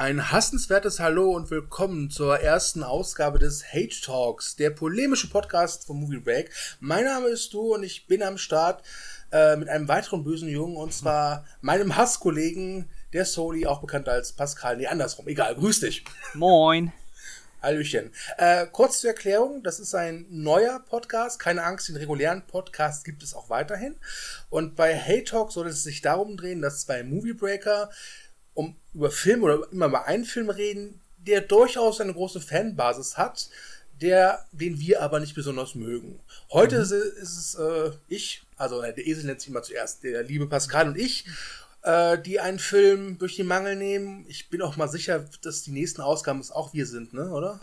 Ein hassenswertes Hallo und willkommen zur ersten Ausgabe des Hate Talks, der polemische Podcast von Movie Break. Mein Name ist Du und ich bin am Start äh, mit einem weiteren bösen Jungen und zwar meinem Hasskollegen, der Soli, auch bekannt als Pascal. Nee, andersrum, egal, grüß dich. Moin. Hallöchen. Äh, kurz zur Erklärung, das ist ein neuer Podcast. Keine Angst, den regulären Podcast gibt es auch weiterhin. Und bei Hate Talk soll es sich darum drehen, dass bei Movie Breaker um über Film oder immer über einen Film reden, der durchaus eine große Fanbasis hat, der, den wir aber nicht besonders mögen. Heute mhm. ist, es äh, ich, also äh, der Esel nennt sich immer zuerst, der liebe Pascal und ich, äh, die einen Film durch den Mangel nehmen. Ich bin auch mal sicher, dass die nächsten Ausgaben es auch wir sind, ne, oder?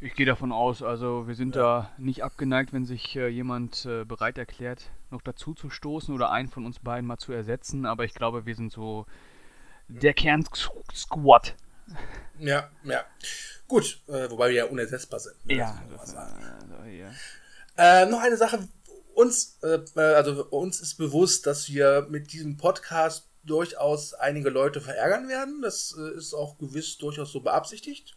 Ich gehe davon aus, also wir sind ja. da nicht abgeneigt, wenn sich äh, jemand äh, bereit erklärt, noch dazu zu stoßen oder einen von uns beiden mal zu ersetzen, aber ich glaube, wir sind so der Kern-Squad. Ja, ja. Gut, äh, wobei wir ja unersetzbar sind. Ne? Ja, das, äh, ja. Äh, noch eine Sache. Uns, äh, also uns ist bewusst, dass wir mit diesem Podcast durchaus einige Leute verärgern werden. Das äh, ist auch gewiss durchaus so beabsichtigt.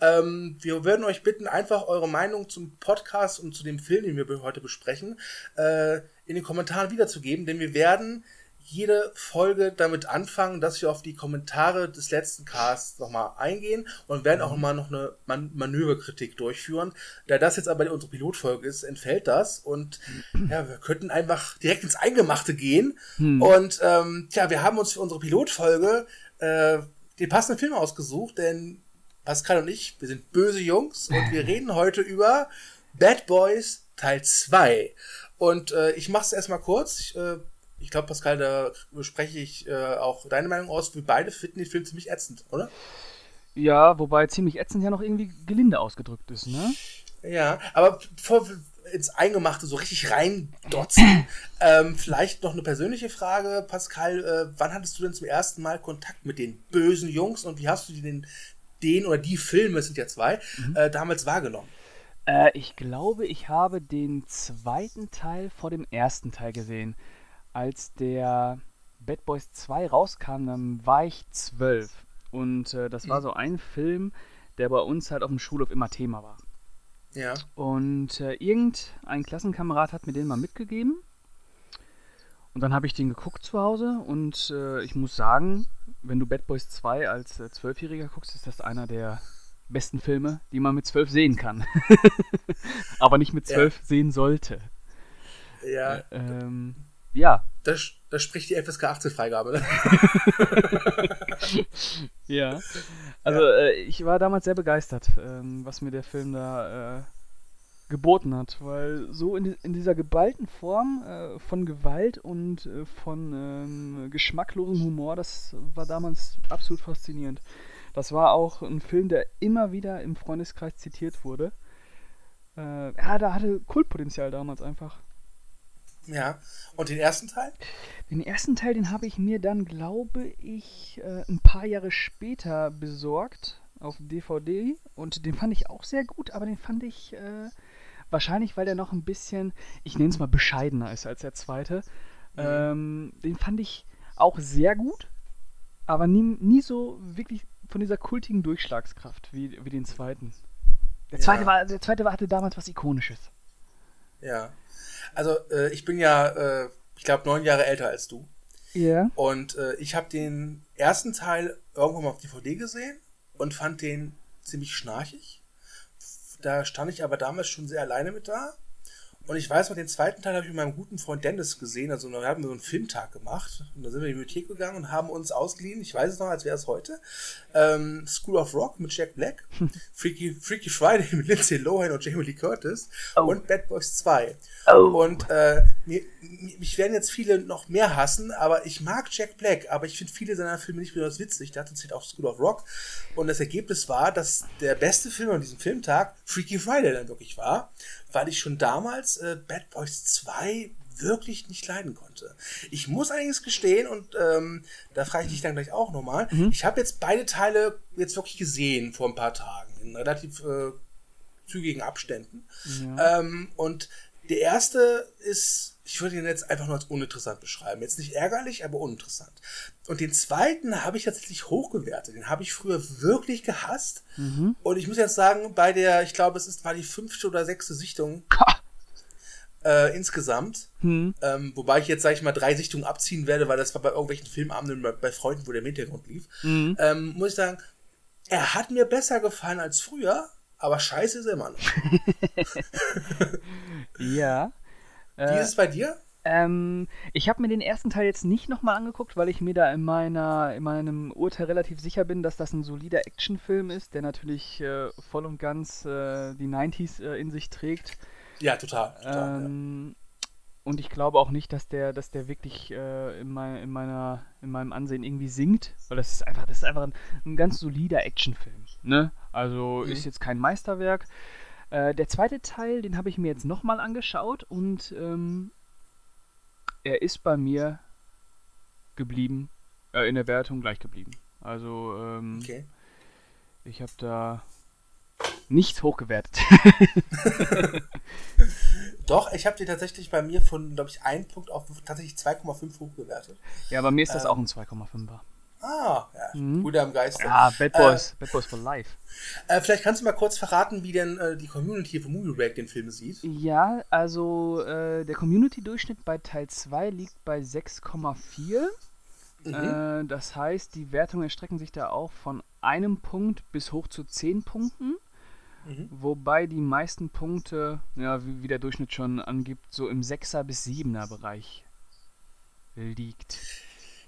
Ähm, wir würden euch bitten, einfach eure Meinung zum Podcast und zu dem Film, den wir heute besprechen, äh, in den Kommentaren wiederzugeben, denn wir werden jede Folge damit anfangen, dass wir auf die Kommentare des letzten Casts nochmal eingehen und werden auch mal noch eine Man Manöverkritik durchführen. Da das jetzt aber unsere Pilotfolge ist, entfällt das und ja, wir könnten einfach direkt ins Eingemachte gehen. Hm. Und ähm, ja, wir haben uns für unsere Pilotfolge äh, den passenden Film ausgesucht, denn Pascal und ich, wir sind böse Jungs und wir reden heute über Bad Boys Teil 2. Und äh, ich mache es erstmal kurz. Ich, äh, ich glaube, Pascal, da spreche ich äh, auch deine Meinung aus. Wir beide finden den Film ziemlich ätzend, oder? Ja, wobei ziemlich ätzend ja noch irgendwie gelinde ausgedrückt ist, ne? Ja, aber bevor wir ins Eingemachte so richtig reindotzen, ähm, vielleicht noch eine persönliche Frage, Pascal. Äh, wann hattest du denn zum ersten Mal Kontakt mit den bösen Jungs und wie hast du den, den oder die Filme, es sind ja zwei, mhm. äh, damals wahrgenommen? Äh, ich glaube, ich habe den zweiten Teil vor dem ersten Teil gesehen als der Bad Boys 2 rauskam, dann war ich zwölf. Und äh, das war mhm. so ein Film, der bei uns halt auf dem Schulhof immer Thema war. Ja. Und äh, irgendein Klassenkamerad hat mir den mal mitgegeben. Und dann habe ich den geguckt zu Hause und äh, ich muss sagen, wenn du Bad Boys 2 als äh, Zwölfjähriger guckst, ist das einer der besten Filme, die man mit zwölf sehen kann. Aber nicht mit zwölf ja. sehen sollte. Ja. Äh, ähm, ja. Da, da spricht die FSK 18 Freigabe. Ne? ja. Also ja. Äh, ich war damals sehr begeistert, ähm, was mir der Film da äh, geboten hat, weil so in, in dieser geballten Form äh, von Gewalt und äh, von ähm, geschmacklosem Humor, das war damals absolut faszinierend. Das war auch ein Film, der immer wieder im Freundeskreis zitiert wurde. Äh, ja, da hatte Kultpotenzial damals einfach. Ja. Und den ersten Teil? Den ersten Teil, den habe ich mir dann, glaube ich, äh, ein paar Jahre später besorgt auf DVD und den fand ich auch sehr gut, aber den fand ich äh, wahrscheinlich, weil der noch ein bisschen, ich nenne es mal bescheidener ist als der zweite. Mhm. Ähm, den fand ich auch sehr gut, aber nie, nie so wirklich von dieser kultigen Durchschlagskraft wie, wie den zweiten. Der zweite, ja. war, der zweite war, hatte damals was Ikonisches. Ja. Also äh, ich bin ja, äh, ich glaube, neun Jahre älter als du. Ja. Yeah. Und äh, ich habe den ersten Teil irgendwann mal auf DVD gesehen und fand den ziemlich schnarchig. Da stand ich aber damals schon sehr alleine mit da. Und ich weiß noch, den zweiten Teil habe ich mit meinem guten Freund Dennis gesehen. Also wir haben so einen Filmtag gemacht. Und da sind wir in die Bibliothek gegangen und haben uns ausgeliehen, ich weiß es noch, als wäre es heute, ähm, School of Rock mit Jack Black, Freaky, Freaky Friday mit Lindsay Lohan und Jamie Lee Curtis oh. und Bad Boys 2. Oh. Und äh, mir, mich werden jetzt viele noch mehr hassen, aber ich mag Jack Black, aber ich finde viele seiner Filme nicht besonders witzig. Der hatte jetzt auch School of Rock. Und das Ergebnis war, dass der beste Film an diesem Filmtag Freaky Friday dann wirklich war weil ich schon damals äh, Bad Boys 2 wirklich nicht leiden konnte. Ich muss allerdings gestehen, und ähm, da frage ich dich dann gleich auch nochmal, mhm. ich habe jetzt beide Teile jetzt wirklich gesehen vor ein paar Tagen, in relativ äh, zügigen Abständen. Ja. Ähm, und Der erste ist, ich würde ihn jetzt einfach nur als uninteressant beschreiben. Jetzt nicht ärgerlich, aber uninteressant. Und den zweiten habe ich tatsächlich hochgewertet. Den habe ich früher wirklich gehasst. Mhm. Und ich muss jetzt sagen, bei der, ich glaube, es ist, war die fünfte oder sechste Sichtung äh, insgesamt. Hm. Ähm, wobei ich jetzt, sage ich mal, drei Sichtungen abziehen werde, weil das war bei irgendwelchen Filmabenden bei, bei Freunden, wo der im Hintergrund lief. Mhm. Ähm, muss ich sagen, er hat mir besser gefallen als früher, aber scheiße ist er immer noch. Ja. Wie Äh, ist es bei dir? Ähm, ich habe mir den ersten Teil jetzt nicht nochmal angeguckt, weil ich mir da in, meiner, in meinem Urteil relativ sicher bin, dass das ein solider Actionfilm ist, der natürlich äh, voll und ganz äh, die 90s äh, in sich trägt. Ja, total. total Ähm, und ich glaube auch nicht, dass der, dass der wirklich äh, in, mein, in, meiner, in meinem Ansehen irgendwie sinkt, weil das ist einfach, das ist einfach ein, ein ganz solider Actionfilm. Ne? Also Mhm. ist jetzt kein Meisterwerk. Äh, der zweite Teil, den habe ich mir jetzt nochmal angeschaut und ähm, er ist bei mir geblieben, äh, in der Wertung gleich geblieben. Also ähm. Okay. ich habe da nichts hochgewertet. Doch, ich habe die tatsächlich bei mir von, glaube ich, einen Punkt auf tatsächlich 2,5 hochgewertet. ja, bei mir ist das Ähm, auch ein 2,5er. Ah, ja, Mhm. Bruder im Geiste. Ja, Bad Boys, Bad Boys for Life. Äh, vielleicht kannst du mal kurz verraten, wie denn äh, die Community von Movie Break den Film sieht. Ja, also äh, der Community-Durchschnitt bei Teil 2 liegt bei 6,4. Mhm. Äh, das heißt, die Wertungen erstrecken sich da auch von einem Punkt bis hoch zu 10 Punkten. Mhm. Wobei die meisten Punkte, ja, wie, wie der Durchschnitt schon angibt, so im 6er bis 7er Bereich liegt.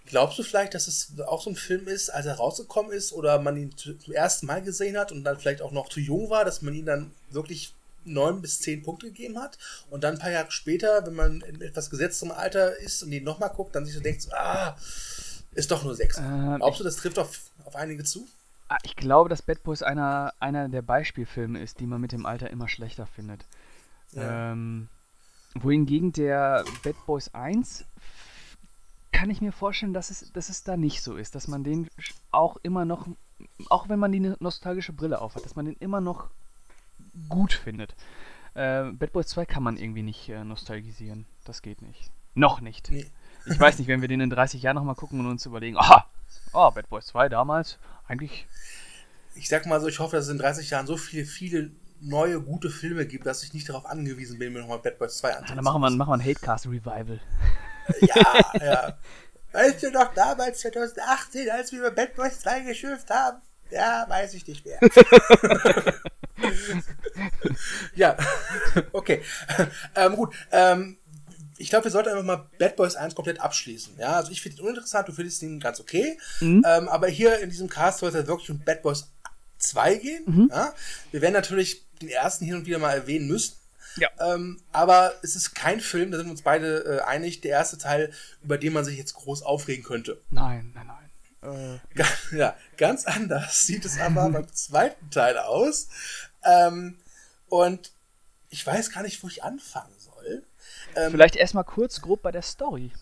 Glaubst du vielleicht, dass es auch so ein Film ist, als er rausgekommen ist oder man ihn zu- zum ersten Mal gesehen hat und dann vielleicht auch noch zu jung war, dass man ihn dann wirklich neun bis zehn Punkte gegeben hat und dann ein paar Jahre später, wenn man in etwas gesetztem Alter ist und ihn nochmal guckt, dann sich so denkt, ah, ist doch nur sechs. Ähm, Glaubst du, das trifft auf, auf einige zu? Ah, Ich glaube, dass Bad Boys einer, einer der Beispielfilme ist, die man mit dem Alter immer schlechter findet. Ja. Ähm, wohingegen der Bad Boys 1 kann ich mir vorstellen, dass es, dass es da nicht so ist, dass man den auch immer noch, auch wenn man die nostalgische Brille aufhat, dass man den immer noch gut findet. Äh, Bad Boys 2 kann man irgendwie nicht äh, nostalgisieren. Das geht nicht. Noch nicht. Nee. Ich weiß nicht, wenn wir den in 30 Jahren nochmal gucken und uns überlegen, aha, oh, Bad Boys 2 damals, eigentlich Ich sag mal so, ich hoffe, dass es in 30 Jahren so viele, viele neue, gute Filme gibt, dass ich nicht darauf angewiesen bin, mir nochmal Bad Boys 2 Ja, anzusehen. dann machen wir, machen wir ein Hatecast-Revival. Ja, ja. Weißt du noch damals 2018, als wir über Bad Boys 2 geschimpft haben? Ja, weiß ich nicht mehr. ja, okay. Ähm, gut, ähm, ich glaube, wir sollten einfach mal Bad Boys 1 komplett abschließen. Ja, also ich finde ihn uninteressant, du findest ihn ganz okay. Mhm. Ähm, aber hier in diesem Cast soll es halt wirklich um Bad Boys 2 gehen. Mhm. Ja? Wir werden natürlich den ersten hin und wieder mal erwähnen müssen. Ja. Ähm, aber es ist kein Film, da sind wir uns beide äh, einig, der erste Teil, über den man sich jetzt groß aufregen könnte. Nein, nein, nein. Äh, Ja, ganz anders sieht es aber beim zweiten Teil aus. Ähm, und ich weiß gar nicht, wo ich anfangen soll. Ähm, vielleicht erstmal kurz grob bei der Story.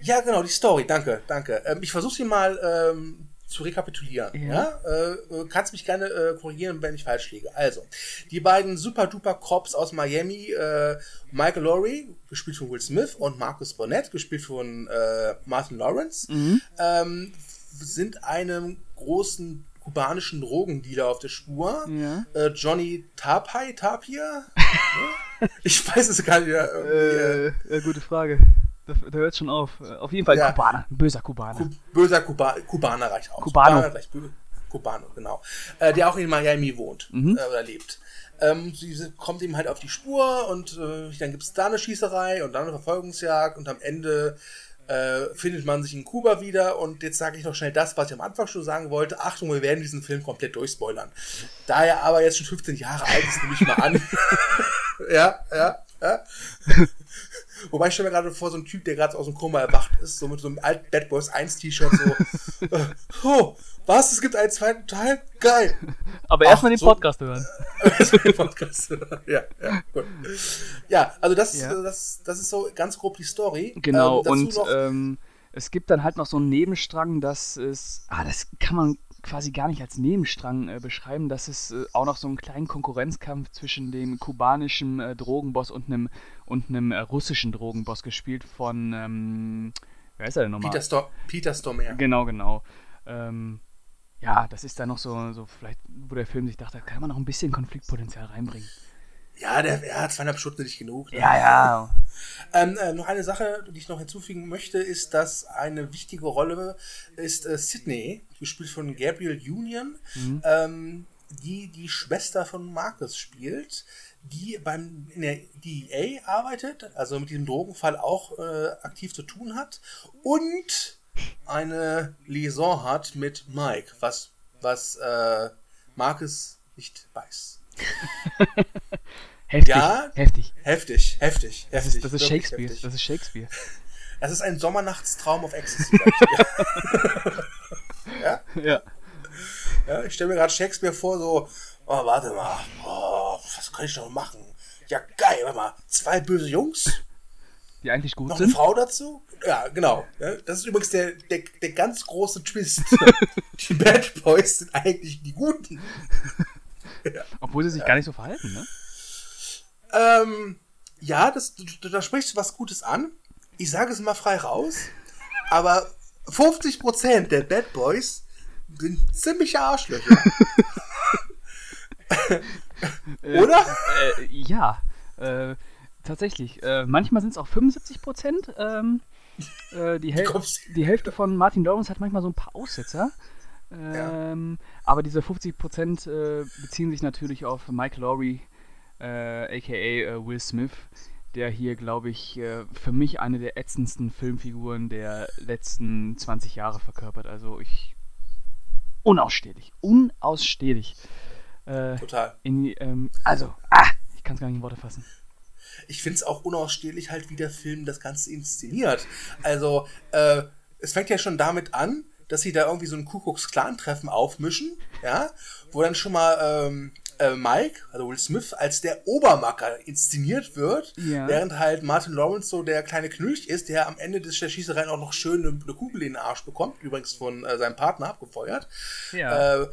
Ja, genau, die Story, danke, danke. Ähm, ich versuche sie mal ähm, zu rekapitulieren. Ja. Ja? Äh, äh, kannst mich gerne äh, korrigieren, wenn ich falsch liege. Also, die beiden super duper Cops aus Miami, äh, Michael Lowry, gespielt von Will Smith, und Marcus Burnett, gespielt von äh, Martin Lawrence, Mhm. ähm, sind einem großen kubanischen Drogendealer auf der Spur. Ja. Äh, Johnny Tapia, Tapia? Ne? ich weiß es gar nicht. äh, gute Frage. Da, da hört schon auf. Äh, Auf jeden Fall Ja. Kubaner. Ein böser Kubaner. Ku- böser Kuba Kubaner reicht aus. Cubano. Kubaner gleich bö- Cubano, genau. Äh, der auch in Miami wohnt Mhm. äh, oder lebt. Ähm, sie sie kommt ihm halt auf die Spur und äh, dann gibt es da eine Schießerei und dann eine Verfolgungsjagd und am Ende äh, findet man sich in Kuba wieder und jetzt sage ich noch schnell das, was ich am Anfang schon sagen wollte. Achtung, wir werden diesen Film komplett durchspoilern. Da er aber jetzt schon 15 Jahre alt ist, nehme ich mal an. ja, ja, ja. Wobei ich stelle mir gerade vor, so ein Typ, der gerade aus dem Koma erwacht ist, so mit so einem alten Bad Boys 1 T-Shirt, so, äh, oh, was, es gibt einen zweiten Teil? Geil! Aber erstmal den so- Podcast hören. Das war der Podcast. ja, ja, gut. Ja, also das, Ja. das, das ist so ganz grob die Story. Genau, Ähm, und noch, ähm, es gibt dann halt noch so einen Nebenstrang, dass es. Ah, das kann man quasi gar nicht als Nebenstrang äh, beschreiben, dass es äh, auch noch so einen kleinen Konkurrenzkampf zwischen dem kubanischen äh, Drogenboss und einem und einem äh, russischen Drogenboss gespielt von ähm, wer ist er denn nochmal? Peter, Sto Peter Stormare. Genau, genau. Ähm, ja, das ist da noch so, so vielleicht, wo der Film sich dachte, da kann man noch ein bisschen Konfliktpotenzial reinbringen. Ja, der ja, zweieinhalb Stunden nicht genug. Ne? Ja, ja. Ähm, äh, noch eine Sache, die ich noch hinzufügen möchte, ist, dass eine wichtige Rolle ist äh, Sydney, gespielt von Gabriel Union, mhm. ähm, die die Schwester von Marcus spielt, die beim in der DEA arbeitet, also mit diesem Drogenfall auch äh, aktiv zu tun hat und eine Liaison hat mit Mike, was was äh, Marcus nicht weiß. heftig, ja, heftig. Heftig, heftig, das heftig. Ist, das ist Shakespeare. Heftig. Das ist Shakespeare. Das ist ein Sommernachtstraum auf Ecstasy. ja? Ja. ja ich stelle mir gerade Shakespeare vor, so, oh, warte mal, oh, was kann ich noch machen? Ja, geil, warte mal, zwei böse Jungs. Die eigentlich gut noch sind. eine Frau dazu? Ja, genau. Ja, das ist übrigens der, der, der ganz große Twist. die Bad Boys sind eigentlich die Guten. ja. Obwohl sie sich ja. gar nicht so verhalten, ne? Ähm, ja, das, du, da sprichst du was Gutes an. Ich sage es mal frei raus, aber 50% der Bad Boys sind ziemliche Arschlöcher. Oder? Äh, äh, ja, äh, tatsächlich. Äh, manchmal sind es auch 75%. Ähm, äh, die, Häl die Hälfte von Martin Lawrence hat manchmal so ein paar Aussetzer. Ähm, ja. Aber diese 50% äh, beziehen sich natürlich auf Mike Laurie, äh, aka äh, Will Smith, der hier, glaube ich, äh, für mich eine der ätzendsten Filmfiguren der letzten 20 Jahre verkörpert. Also ich. Unausstehlich. Unausstehlich. Äh, Total. In, ähm, also, ah, ich kann es gar nicht in Worte fassen. Ich finde es auch unausstehlich, halt, wie der Film das Ganze inszeniert. Also, äh, es fängt ja schon damit an, dass sie da irgendwie so ein Kuckucks-Clan-Treffen aufmischen, ja, wo dann schon mal ähm, äh, Mike, also Will Smith, als der Obermacker inszeniert wird, ja. während halt Martin Lawrence so der kleine Knülch ist, der am Ende des der Schießerei auch noch schön eine, eine, Kugel in den Arsch bekommt, übrigens von äh, seinem Partner abgefeuert. Ja. Äh,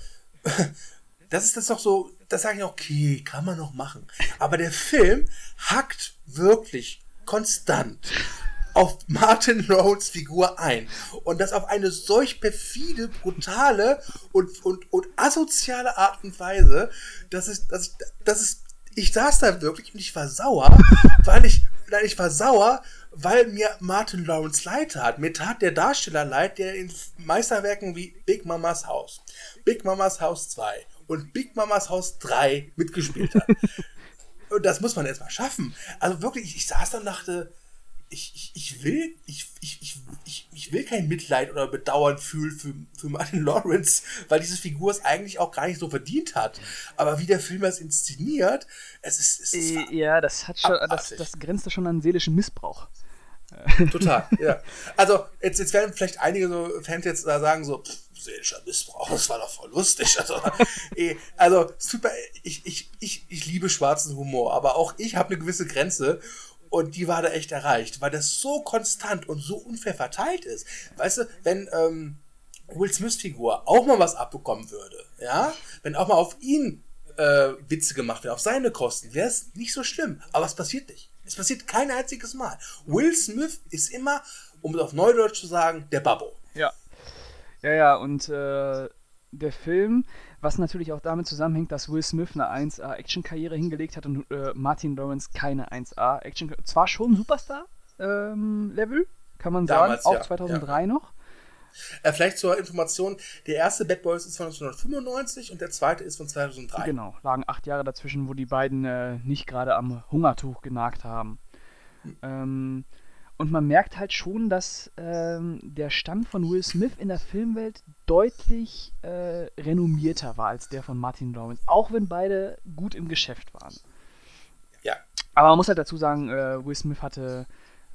das ist das doch so, das sage ich okay, kann man noch machen. Aber der Film hackt wirklich konstant auf Martin Rhodes Figur ein. Und das auf eine solch perfide, brutale und, und, und asoziale Art und Weise, dass es, dass, dass es, ich saß da wirklich und ich war sauer, weil ich, nein, ich war sauer, weil mir Martin Lawrence leid tat. Mir tat der Darsteller leid, der in Meisterwerken wie Big Mamas Haus, Big Mamas Haus 2 und Big Mamas Haus 3 mitgespielt hat. und das muss man erstmal schaffen. Also wirklich, ich saß da und dachte, ich, ich, ich will, ich, ich, ich, ich, ich will kein Mitleid oder Bedauern fühlen für, für Martin Lawrence, weil diese Figur es eigentlich auch gar nicht so verdient hat. Aber wie der Film das inszeniert, es ist. Es ist äh, ja, das hat schon, das, das grenzt schon an seelischen Missbrauch. Total, ja. Also, jetzt, jetzt werden vielleicht einige so Fans jetzt da sagen, so, pff, seelischer Missbrauch, das war doch voll lustig. Also, eh, also super, ich, ich, ich, ich liebe schwarzen Humor, aber auch ich habe eine gewisse Grenze und die war da echt erreicht, weil das so konstant und so unfair verteilt ist. Weißt du, wenn ähm, Will Smiths Figur auch mal was abbekommen würde, ja, wenn auch mal auf ihn äh, Witze gemacht werden, auf seine Kosten, wäre es nicht so schlimm. Aber es passiert nicht. Es passiert kein einziges Mal. Will Smith ist immer, um es auf Neudeutsch zu sagen, der Babbo. Ja. Ja, ja, und äh, der Film, was natürlich auch damit zusammenhängt, dass Will Smith eine 1A-Action-Karriere hingelegt hat und äh, Martin Lawrence keine 1A-Action. Zwar schon Superstar-Level, ähm, kann man Damals, sagen, auch ja, 2003 ja. noch. Äh, vielleicht zur Information: Der erste Bad Boys ist von 1995 und der zweite ist von 2003. Genau, lagen acht Jahre dazwischen, wo die beiden äh, nicht gerade am Hungertuch genagt haben. Hm. Ähm, und man merkt halt schon, dass ähm, der Stand von Will Smith in der Filmwelt deutlich äh, renommierter war als der von Martin Lawrence, auch wenn beide gut im Geschäft waren. Ja. Aber man muss halt dazu sagen, äh, Will Smith hatte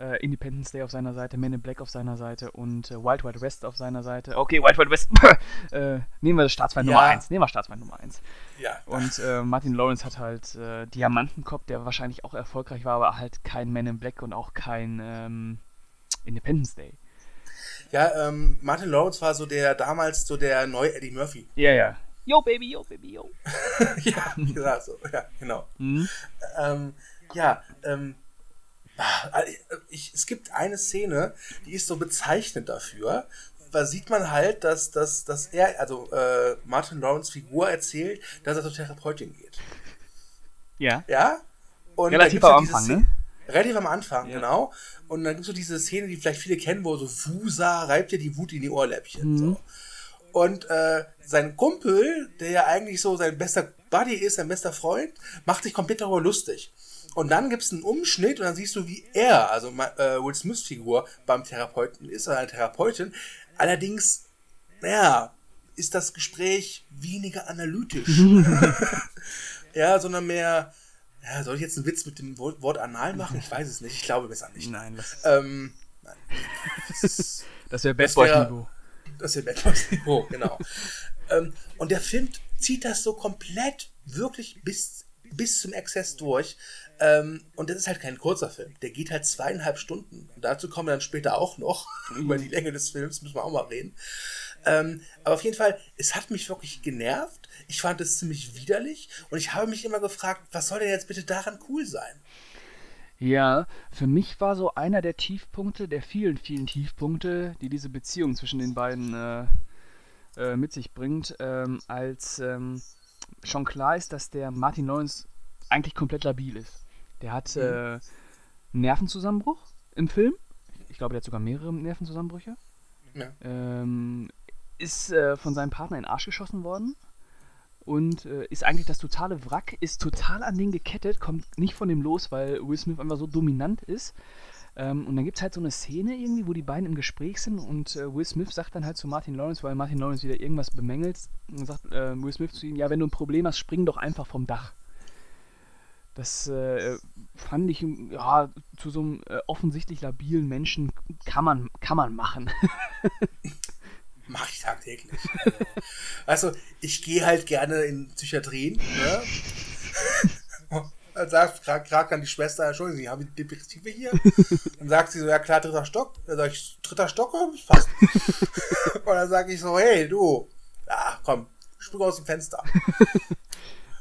äh, Independence Day auf seiner Seite, Men in Black auf seiner Seite und äh, Wild Wild West auf seiner Seite. Okay, Wild Wild West. äh, nehmen wir das Staatsfeind ja. Nummer 1. Nehmen wir Staatsfeind Nummer 1. Ja. Und äh, Martin Lawrence hat halt äh, Diamantenkopf, der wahrscheinlich auch erfolgreich war, aber halt kein Men in Black und auch kein ähm, Independence Day. Ja, ähm, Martin Lawrence war so der damals so der neue Eddie Murphy. Ja, ja. Yo, Baby, yo, Baby, yo. ja, genau, so, ja, genau. Mhm. Ähm, ja, ähm, ich, es gibt eine Szene, die ist so bezeichnend dafür. Da sieht man halt, dass, dass, dass er, also äh, Martin Lawrence Figur erzählt, dass er zur Therapeutin geht. Ja. Ja? Und Relativ am Anfang, ne? Relativ am Anfang, ja. genau. Und dann gibt es so diese Szene, die vielleicht viele kennen, wo so Fusa reibt dir die Wut in die Ohrläppchen. Mhm. So. Und äh, sein Kumpel, der ja eigentlich so sein bester Buddy ist, sein bester Freund, macht sich komplett darüber lustig. Und dann gibt es einen Umschnitt und dann siehst du, wie er, also äh, Will Smiths Figur, beim Therapeuten ist, oder eine Therapeutin. Allerdings, naja, ist das Gespräch weniger analytisch. ja, sondern mehr, ja, soll ich jetzt einen Witz mit dem Wort, Wort anal machen? Ich weiß es nicht. Ich glaube besser nicht. Nein, das, ähm, nein. das, das wäre Bad Boys Niveau. Das wäre Bad Boys Niveau, genau. ähm, und der Film zieht das so komplett wirklich bis, bis zum Exzess durch. Ähm, und das ist halt kein kurzer Film. Der geht halt zweieinhalb Stunden. Und dazu kommen wir dann später auch noch. Über die Länge des Films müssen wir auch mal reden. Ähm, aber auf jeden Fall, es hat mich wirklich genervt. Ich fand es ziemlich widerlich. Und ich habe mich immer gefragt, was soll denn jetzt bitte daran cool sein? Ja, für mich war so einer der Tiefpunkte, der vielen, vielen Tiefpunkte, die diese Beziehung zwischen den beiden äh, äh, mit sich bringt, ähm, als ähm, schon klar ist, dass der Martin Lawrence eigentlich komplett labil ist. Der hat mhm. äh, Nervenzusammenbruch im Film. Ich glaube, der hat sogar mehrere Nervenzusammenbrüche. Ja. Ähm, ist äh, von seinem Partner in den Arsch geschossen worden und äh, ist eigentlich das totale Wrack, ist total an den gekettet, kommt nicht von dem los, weil Will Smith einfach so dominant ist. Ähm, und dann gibt es halt so eine Szene irgendwie, wo die beiden im Gespräch sind und äh, Will Smith sagt dann halt zu Martin Lawrence, weil Martin Lawrence wieder irgendwas bemängelt, und sagt äh, Will Smith zu ihm, ja, wenn du ein Problem hast, spring doch einfach vom Dach. Das äh, fand ich, ja, zu so einem äh, offensichtlich labilen Menschen kann man, kann man machen. Mache ich tagtäglich. Also, also ich gehe halt gerne in Psychiatrien. Ne? Dann sagt gerade dann die Schwester, Entschuldigung, Sie haben die Depressive hier. Dann sagt sie so, ja klar, dritter Stock. Dann sage ich, dritter Stock, fast. Und dann sage ich so, hey, du, ja, komm, spring aus dem Fenster.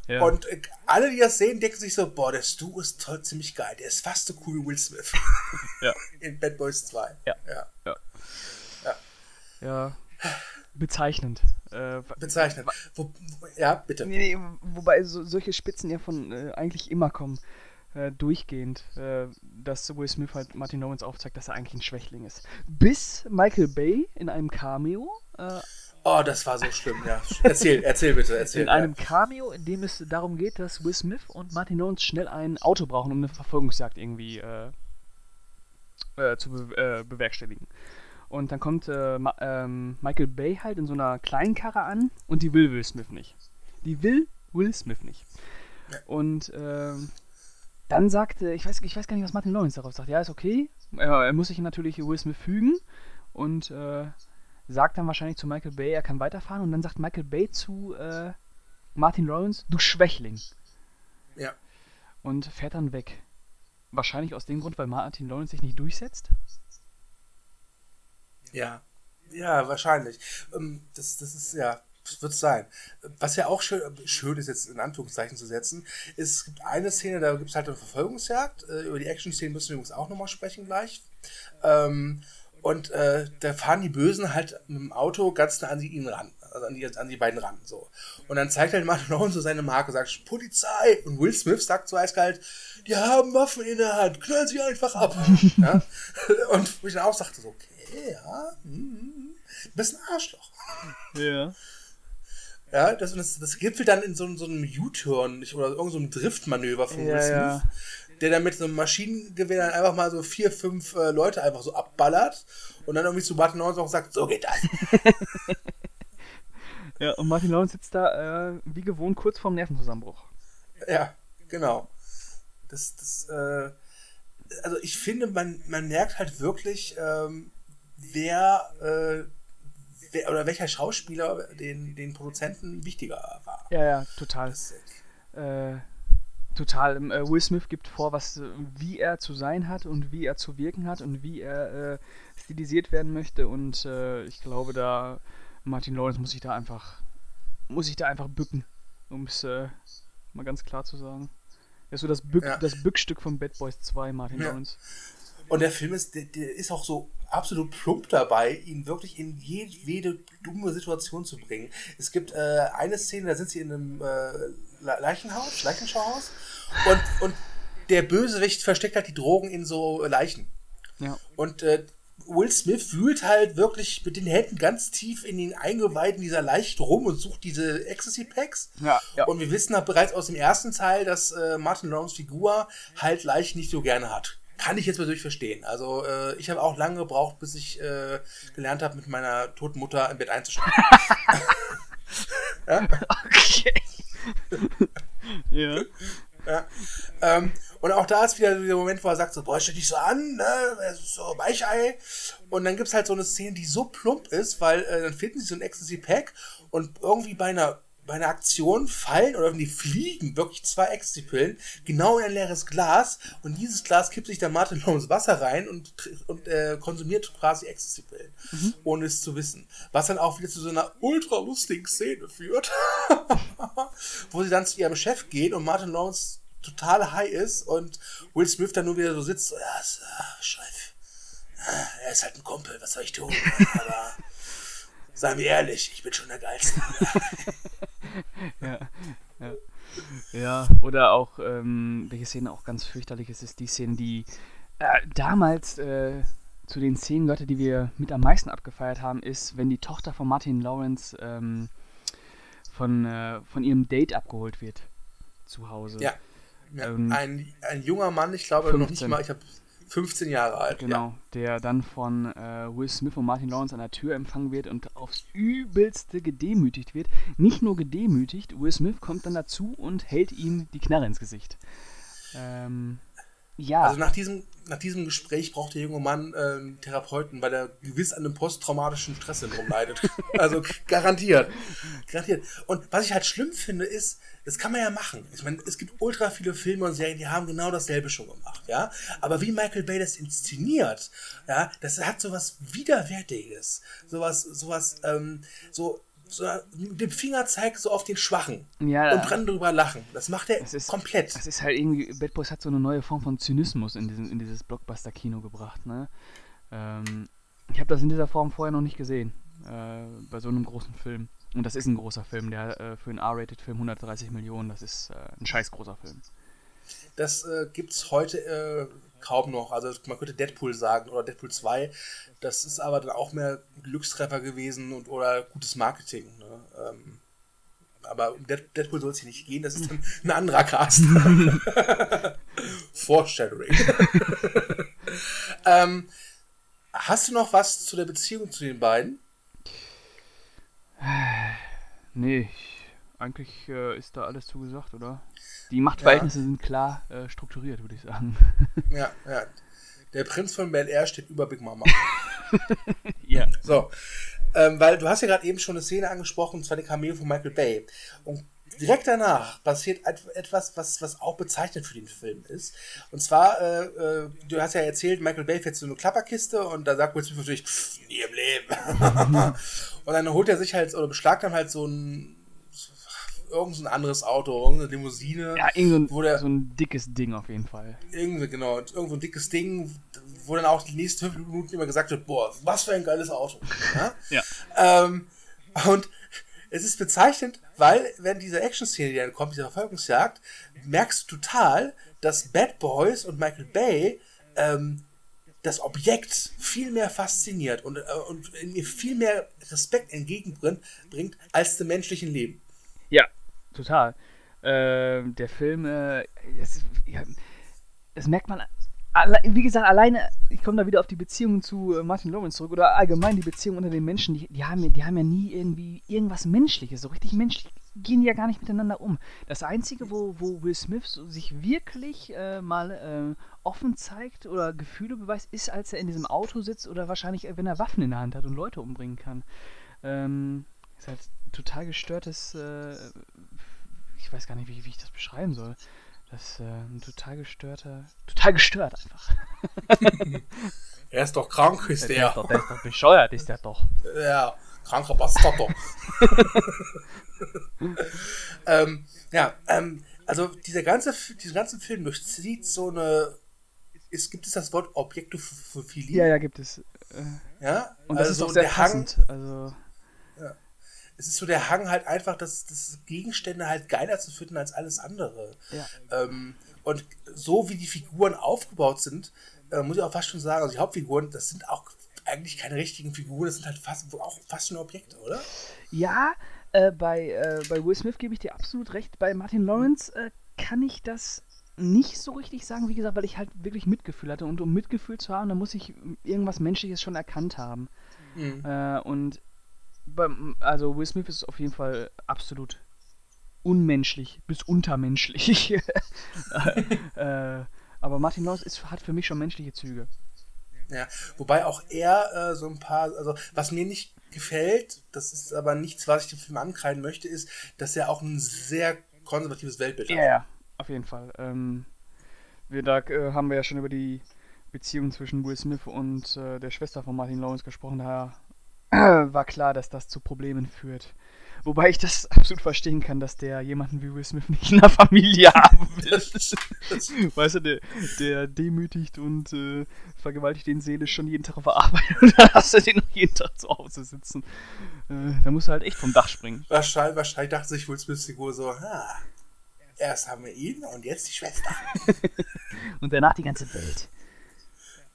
Ja. Und äh, alle, die das sehen, denken sich so, boah, der Stu ist toll, ziemlich geil. Der ist fast so cool wie Will Smith. Ja. In Bad Boys 2. Ja. Ja. Ja. ja. Bezeichnend. Äh, Bezeichnend. Wo, ja, bitte. Nee, nee, wobei so, solche Spitzen ja von äh, eigentlich immer kommen. Äh, durchgehend, äh, dass Will Smith halt Martin Lawrence aufzeigt, dass er eigentlich ein Schwächling ist. Bis Michael Bay in einem Cameo. Äh, oh, das war so schlimm, ja. Erzähl, erzähl bitte, erzähl. In ja. einem Cameo, in dem es darum geht, dass Will Smith und Martin Lawrence schnell ein Auto brauchen, um eine Verfolgungsjagd irgendwie äh, äh, zu be bewerkstelligen. Und dann kommt äh, Ma ähm, Michael Bay halt in so einer kleinen Karre an und die will Will Smith nicht. Die will Will Smith nicht. Und äh, dann sagte, ich weiß, ich weiß gar nicht, was Martin Lawrence darauf sagt. Ja, ist okay. Er, er muss sich natürlich Will Smith fügen und äh, sagt dann wahrscheinlich zu Michael Bay, er kann weiterfahren. Und dann sagt Michael Bay zu äh, Martin Lawrence, du Schwächling. Ja. Und fährt dann weg. Wahrscheinlich aus dem Grund, weil Martin Lawrence sich nicht durchsetzt. Ja, ja, wahrscheinlich. Ähm, das, das ist ja, wird sein. Was ja auch schön, schön ist, jetzt in Anführungszeichen zu setzen, ist, es gibt eine Szene, da gibt es halt eine Verfolgungsjagd. Äh, über die Action-Szene müssen wir übrigens auch nochmal sprechen gleich. Ähm, und äh, da fahren die Bösen halt mit dem Auto ganz nah an ihn ran. Also an die, an die beiden ran. So. Und dann zeigt halt Martin Lawrence so seine Marke, sagt Polizei. Und Will Smith sagt so eiskalt, die haben Waffen in der Hand, knallen sie einfach ab. ja? Und wo ich dann auch sagte, so, okay ja, hm, bist ein Arschloch. Ja. Ja, das, das, das gipfelt dann in so, so einem U-Turn oder irgendeinem so Driftmanöver von ja, Smith, ja. der dann mit so einem Maschinengewehr dann einfach mal so vier, fünf äh, Leute einfach so abballert und dann irgendwie zu Martin Lawrence auch sagt, so geht das. ja, und Martin Lawrence sitzt da äh, wie gewohnt kurz vorm Nervenzusammenbruch. Ja, genau. Das, das, äh, also ich finde, man, man merkt halt wirklich, ähm, wer, äh, wer oder welcher Schauspieler den, den Produzenten wichtiger war. Ja, ja, total. Das, äh, total. Ähm, äh, Will Smith gibt vor, was, äh, wie er zu sein hat und wie er zu wirken hat und wie er äh, stilisiert werden möchte. Und äh, ich glaube, da Martin Lawrence muss sich da einfach, muss sich da einfach bücken, um es mal ganz klar zu sagen. Er ist so das, Bück, ja. das Bückstück von Bad Boys 2, Martin ja. Lawrence. Und der Film ist, der, der, ist auch so absolut plump dabei, ihn wirklich in jede dumme Situation zu bringen. Es gibt äh, eine Szene, da sind sie in einem äh, Leichenhaus, Leichenschauhaus und, und der Bösewicht versteckt halt die Drogen in so Leichen. Ja. Und äh, Will Smith wühlt halt wirklich mit den Händen ganz tief in den Eingeweiden dieser Leiche rum und sucht diese Ecstasy-Packs. Ja, ja. Und wir wissen halt bereits aus dem ersten Teil, dass äh, Martin Lawrence Figur halt Leichen nicht so gerne hat kann ich jetzt persönlich verstehen. Also äh, ich habe auch lange gebraucht, bis ich äh, gelernt habe, mit meiner toten Mutter im Bett einzuschlafen. ja? Okay. ja. ja. Ähm, und auch da ist wieder der Moment, wo er sagt so, boah, stell dich so an, ne, so Weichei. Und dann gibt es halt so eine Szene, die so plump ist, weil äh, dann finden sie so ein Ecstasy-Pack und irgendwie bei einer bei einer Aktion fallen oder die fliegen wirklich zwei Ecstasy-Pillen genau in ein leeres Glas und dieses Glas kippt sich der Martin Lawrence Wasser rein und, und äh, konsumiert quasi Ecstasy-Pillen, mhm. ohne es zu wissen. Was dann auch wieder zu so einer ultra lustigen Szene führt, wo sie dann zu ihrem Chef gehen und Martin Lawrence total high ist und Will Smith dann nur wieder so sitzt, so, ja, ist, äh, Chef, er ist halt ein Kumpel, was soll ich tun? Aber seien wir ehrlich, ich bin schon der Geilste. ja, ja. ja, oder auch, ähm, welche Szene auch ganz fürchterlich ist, ist die Szene, die äh, damals äh, zu den Szenen gehörte, die wir mit am meisten abgefeiert haben, ist, wenn die Tochter von Martin Lawrence ähm, von, äh, von ihrem Date abgeholt wird zu Hause. Ja. ja ähm, ein, ein junger Mann, ich glaube 15. noch nicht mal, ich habe 15 Jahre alt. Genau, ja. der dann von äh, Will Smith und Martin Lawrence an der Tür empfangen wird und aufs Übelste gedemütigt wird. Nicht nur gedemütigt, Will Smith kommt dann dazu und hält ihm die Knarre ins Gesicht. Ähm, ja. Also nach diesem, nach diesem Gespräch braucht der junge Mann äh, einen Therapeuten, weil er gewiss an einem posttraumatischen Stresssyndrom leidet. also garantiert. Garantiert. Und was ich halt schlimm finde, ist, das kann man ja machen. Ich meine, es gibt ultra viele Filme und Serien, die haben genau dasselbe schon gemacht, ja. Aber wie Michael Bay das inszeniert, ja, das hat sowas Widerwärtiges. Sowas, sowas, ähm, so so mit dem Finger zeigt so auf den Schwachen ja, und dran drüber lachen. Das macht er ist, komplett. Das ist halt irgendwie, Bad Boys hat so eine neue Form von Zynismus in, diesen, in dieses Blockbuster-Kino gebracht. Ne? Ähm, ich habe das in dieser Form vorher noch nicht gesehen, äh, bei so einem großen Film. Und das ist ein großer Film, der äh, für einen R-Rated-Film 130 Millionen, das ist äh, ein scheiß großer Film. Das äh, gibt es heute äh, kaum noch. Also man könnte Deadpool sagen oder Deadpool 2. Das ist aber dann auch mehr Glückstreffer gewesen und oder gutes Marketing. Ne? Ähm, aber um Deadpool soll es hier nicht gehen, das ist dann ein anderer Cast. Foreshadowing. ähm, hast du noch was zu der Beziehung zu den beiden? Nee, eigentlich äh, ist da alles zugesagt, oder? Die Machtverhältnisse ja. sind klar äh, strukturiert, würde ich sagen. Ja, ja. Der Prinz von Bel Air steht über Big Mama. ja. So. Ähm, weil du hast ja gerade eben schon eine Szene angesprochen, und zwar die Cameo von Michael Bay. Und direkt danach passiert etwas, was, was auch bezeichnend für den Film ist. Und zwar, äh, äh, du hast ja erzählt, Michael Bay fährt so eine Klapperkiste und da sagt Will Smith natürlich, nie im Leben. und dann holt er sich halt oder beschlagt dann halt so ein irgendein anderes Auto, irgendeine Limousine. Ja, irgend so, so ein dickes Ding auf jeden Fall. Irgendwie, genau. Irgendwo ein dickes Ding, wo dann auch die nächsten fünf Minuten immer gesagt wird, boah, was für ein geiles Auto. ja. ja. Ähm, und es ist bezeichnend, weil wenn diese Action-Szene, die dann kommt, diese Verfolgungsjagd, merkst du total, dass Bad Boys und Michael Bay ähm, das Objekt viel mehr fasziniert und, äh, und mir viel mehr Respekt entgegenbringt als dem menschlichen Leben. Ja, total. Äh, der Film, äh, das, ja, das, merkt man, wie gesagt, alleine, ich komme da wieder auf die Beziehungen zu äh, Martin Lawrence zurück oder allgemein die Beziehungen unter den Menschen, die, die, haben, die haben ja nie irgendwie irgendwas Menschliches, so richtig menschlich gehen die ja gar nicht miteinander um. Das Einzige, wo, wo Will Smith so sich wirklich äh, mal äh, offen zeigt oder Gefühle beweist, ist, als er in diesem Auto sitzt oder wahrscheinlich, wenn er Waffen in der Hand hat und Leute umbringen kann. Ähm, ist halt total gestörtes, äh, ich weiß gar nicht, wie, wie ich das beschreiben soll. Das ist äh, ein total gestörter. Total gestört einfach. er ist doch krank, ist der. Der ist doch, der ist doch bescheuert, ist der doch. Ja, kranker Bastard doch. ähm, ja, ähm, also dieser ganze, dieser ganze Film durchzieht so eine. Ist, gibt es das Wort Objektophilie? Ja, ja, gibt es. Äh, ja, und das also ist auch sehr passend. Hang, also. Es ist so der Hang halt einfach, dass das Gegenstände halt geiler zu finden als alles andere. Ja. Ähm, und so wie die Figuren aufgebaut sind, äh, muss ich auch fast schon sagen, also die Hauptfiguren, das sind auch eigentlich keine richtigen Figuren, das sind halt fast, auch fast nur Objekte, oder? Ja, äh, bei, äh, bei Will Smith gebe ich dir absolut recht. Bei Martin Lawrence äh, kann ich das nicht so richtig sagen, wie gesagt, weil ich halt wirklich Mitgefühl hatte. Und um Mitgefühl zu haben, da muss ich irgendwas Menschliches schon erkannt haben. Mhm. Äh, und beim, also Will Smith ist auf jeden Fall absolut unmenschlich bis untermenschlich. äh, aber Martin Lawrence ist, hat für mich schon menschliche Züge. Ja, wobei auch er äh, so ein paar, also was mir nicht gefällt, das ist aber nichts, was ich dem Film ankreiden möchte, ist, dass er auch ein sehr konservatives Weltbild hat. Ja, auf jeden Fall. Ähm, wir, da äh, haben wir ja schon über die Beziehung zwischen Will Smith und äh, der Schwester von Martin Lawrence gesprochen. Daher war klar, dass das zu Problemen führt. Wobei ich das absolut verstehen kann, dass der jemanden wie Will Smith nicht in der Familie haben will. weißt du, der, der demütigt und äh, vergewaltigt den Seele schon jeden Tag auf der Arbeit und dann hast du den noch jeden Tag zu Hause sitzen. Äh, da musst du halt echt vom Dach springen. Wahrscheinlich, wahrscheinlich dachte sich Will Smith Figur so, ha, erst haben wir ihn und jetzt die Schwester. und danach die ganze Welt.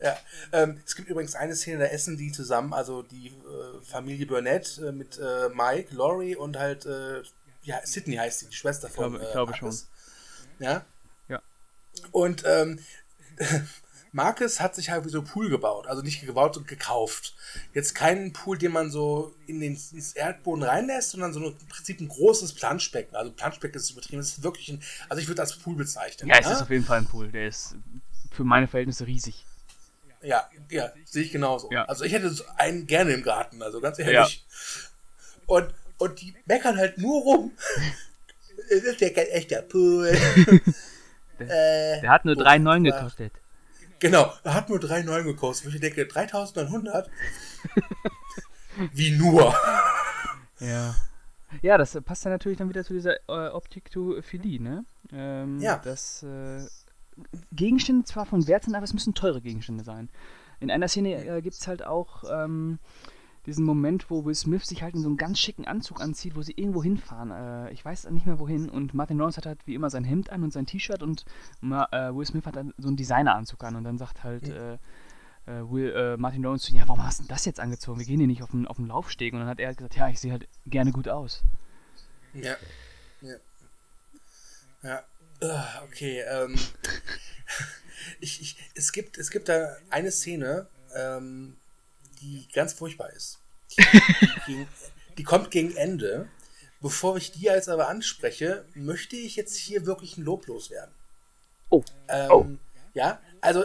Ja, ähm, es gibt übrigens eine Szene, da essen die zusammen, also die äh, Familie Burnett äh, mit äh, Mike, Laurie und halt, äh, ja, Sydney heißt sie, die Schwester von. Ich glaube, ich glaube schon. Ja? Ja. Und ähm, Marcus hat sich halt wie so einen Pool gebaut, also nicht gebaut und gekauft. Jetzt keinen Pool, den man so in den, ins Erdboden reinlässt, sondern so ein, im Prinzip ein großes Planschbecken. Also Planschbecken ist übertrieben, das ist wirklich ein, also ich würde das als Pool bezeichnen. Ja, es ja? ist auf jeden Fall ein Pool, der ist für meine Verhältnisse riesig. Ja, ja, sehe ich genauso. Ja. Also ich hätte so einen gerne im Garten, also ganz ehrlich. Ja. Und, und die meckern halt nur rum. das ist ja kein echter Pool. der, äh, der hat nur 3,9 gekostet. Genau, er hat nur 3,9 gekostet. Ich denke, 3900? Wie nur? Ja. Ja, das passt dann natürlich dann wieder zu dieser äh, Optiktophilie, ne? Ähm, ja. Das äh, Gegenstände zwar von Wert sind, aber es müssen teure Gegenstände sein. In einer Szene äh, gibt es halt auch ähm, diesen Moment, wo Will Smith sich halt in so einen ganz schicken Anzug anzieht, wo sie irgendwo hinfahren. Äh, ich weiß nicht mehr wohin. Und Martin Lawrence hat halt wie immer sein Hemd an und sein T-Shirt und Ma äh, Will Smith hat dann so einen Designeranzug an und dann sagt halt mhm. Will, äh, Martin Lawrence zu ihm, ja, warum hast du das jetzt angezogen? Wir gehen hier nicht auf den, auf den Laufsteg. Und dann hat er gesagt, ja, ich sehe halt gerne gut aus. Ja. Ja. Ja. Ah, okay, ähm, ich, ich, es, gibt, es gibt da eine Szene, ähm, die ganz furchtbar ist. Die, die, kommt gegen Ende. Bevor ich die jetzt aber anspreche, möchte ich jetzt hier wirklich ein Lob loswerden. Oh. Ähm, oh. Ja, also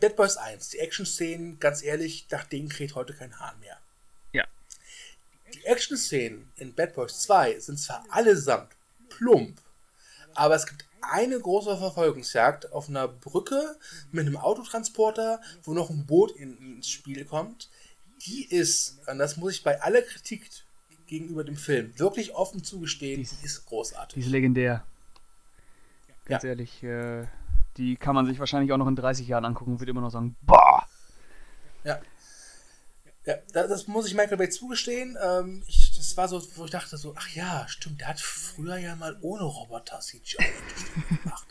Bad Boys 1, die Action-Szenen, ganz ehrlich, nach denen kräht heute kein Hahn mehr. Ja. Die Action-Szenen in Bad Boys 2 sind zwar allesamt plump, aber es gibt eine große Verfolgungsjagd auf einer Brücke mit einem Autotransporter, wo noch ein Boot in, ins Spiel kommt. Die ist, und das muss ich bei aller Kritik gegenüber dem Film wirklich offen zugestehen, die ist großartig. Die ist legendär. Ganz ja. ehrlich, äh, die kann man sich wahrscheinlich auch noch in 30 Jahren angucken und wird immer noch sagen, boah. Ja. Ja, das muss ich Michael Bay zugestehen. Ähm, ich, das war so, wo ich dachte so, ach ja, stimmt, der hat früher ja mal ohne Roboter CGI gemacht.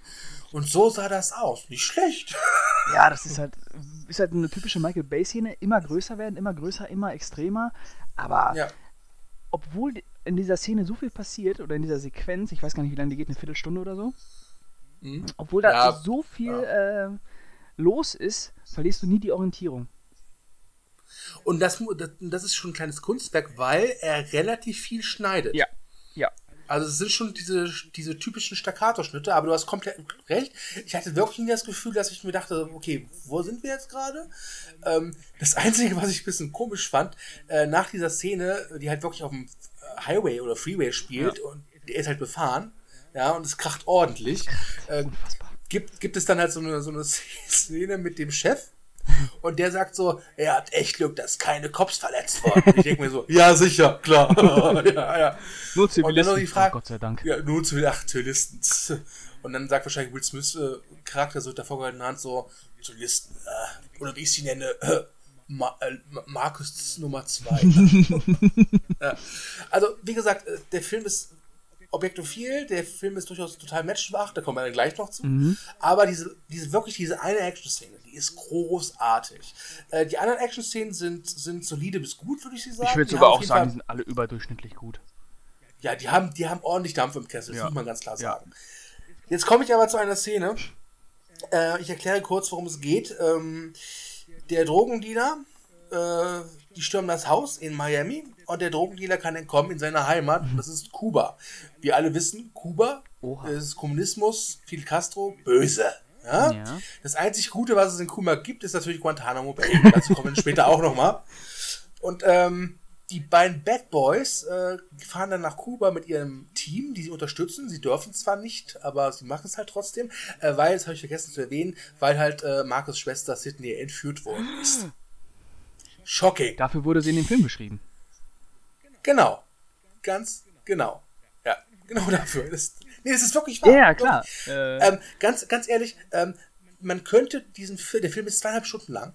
Und so sah das aus. Nicht schlecht. Ja, das ist halt, ist halt eine typische Michael Bay-Szene. Immer größer werden, immer größer, immer extremer. Aber ja. obwohl in dieser Szene so viel passiert, oder in dieser Sequenz, ich weiß gar nicht, wie lange die geht, eine Viertelstunde oder so. Mhm. Obwohl da ja. so viel ja. äh, los ist, verlierst du nie die Orientierung. Und das, das ist schon ein kleines Kunstwerk, weil er relativ viel schneidet. Ja. Ja. Also es sind schon diese, diese typischen Staccato-Schnitte, aber du hast komplett recht. Ich hatte wirklich nie das Gefühl, dass ich mir dachte, okay, wo sind wir jetzt gerade? Ähm, das Einzige, was ich ein bisschen komisch fand, äh, nach dieser Szene, die halt wirklich auf dem Highway oder Freeway spielt ja. und der ist halt befahren, Ja, und es kracht ordentlich. Äh, gibt, gibt es dann halt so eine, so eine Szene mit dem Chef, und der sagt so, er hat echt Glück, dass keine Cops verletzt wurden. Ich denke mir so, ja, sicher, klar. ja, ja. Nur Zivilisten, Und dann noch die Frage, oh Gott sei Dank. Ja, nur Zivilisten, ach, Zivilisten. Und dann sagt wahrscheinlich Will Smith äh, Charakter so mit der vorgehaltenen Hand so, Zivilisten, äh, oder wie ich sie nenne, äh, Ma äh, Markus Nummer 2. ja. Also, wie gesagt, äh, der Film ist objektophil, der Film ist durchaus total matchschwach, da kommen wir dann gleich noch zu. Mhm. Aber diese, diese wirklich diese eine Action-Szene, die ist großartig. Äh, die anderen Action-Szenen sind, sind solide bis gut, würde ich sie sagen. Ich würde sogar auch sagen, Fall- die sind alle überdurchschnittlich gut. ja, die haben, die haben ordentlich Dampf im Kessel, das Ja. muss man ganz klar Ja. sagen. Jetzt komme ich aber zu einer Szene. Äh, ich erkläre kurz, worum es geht. Ähm, der Drogendealer, äh, die stürmen das Haus in Miami und der Drogendealer kann entkommen in seine Heimat. und Das ist Kuba. Wir alle wissen, Kuba Oha. ist Kommunismus, Fidel Castro, böse. Ja? Ja. Das einzig Gute, was es in Kuba gibt, ist natürlich Guantanamo Bay. Dazu kommen wir später auch nochmal. Und ähm, die beiden Bad Boys äh, fahren dann nach Kuba mit ihrem Team, die sie unterstützen. Sie dürfen zwar nicht, aber sie machen es halt trotzdem, äh, weil, das habe ich vergessen zu erwähnen, weil halt äh, Marcus Schwester Sydney entführt worden ist. Shocking. Dafür wurde sie in dem Film beschrieben. Genau. Ganz genau. Ja, genau dafür. Das, nee, das ist wirklich wahr. Ja, klar. Äh, Ähm, ganz, ganz ehrlich, ähm, man könnte diesen Film, der Film ist zweieinhalb Stunden lang,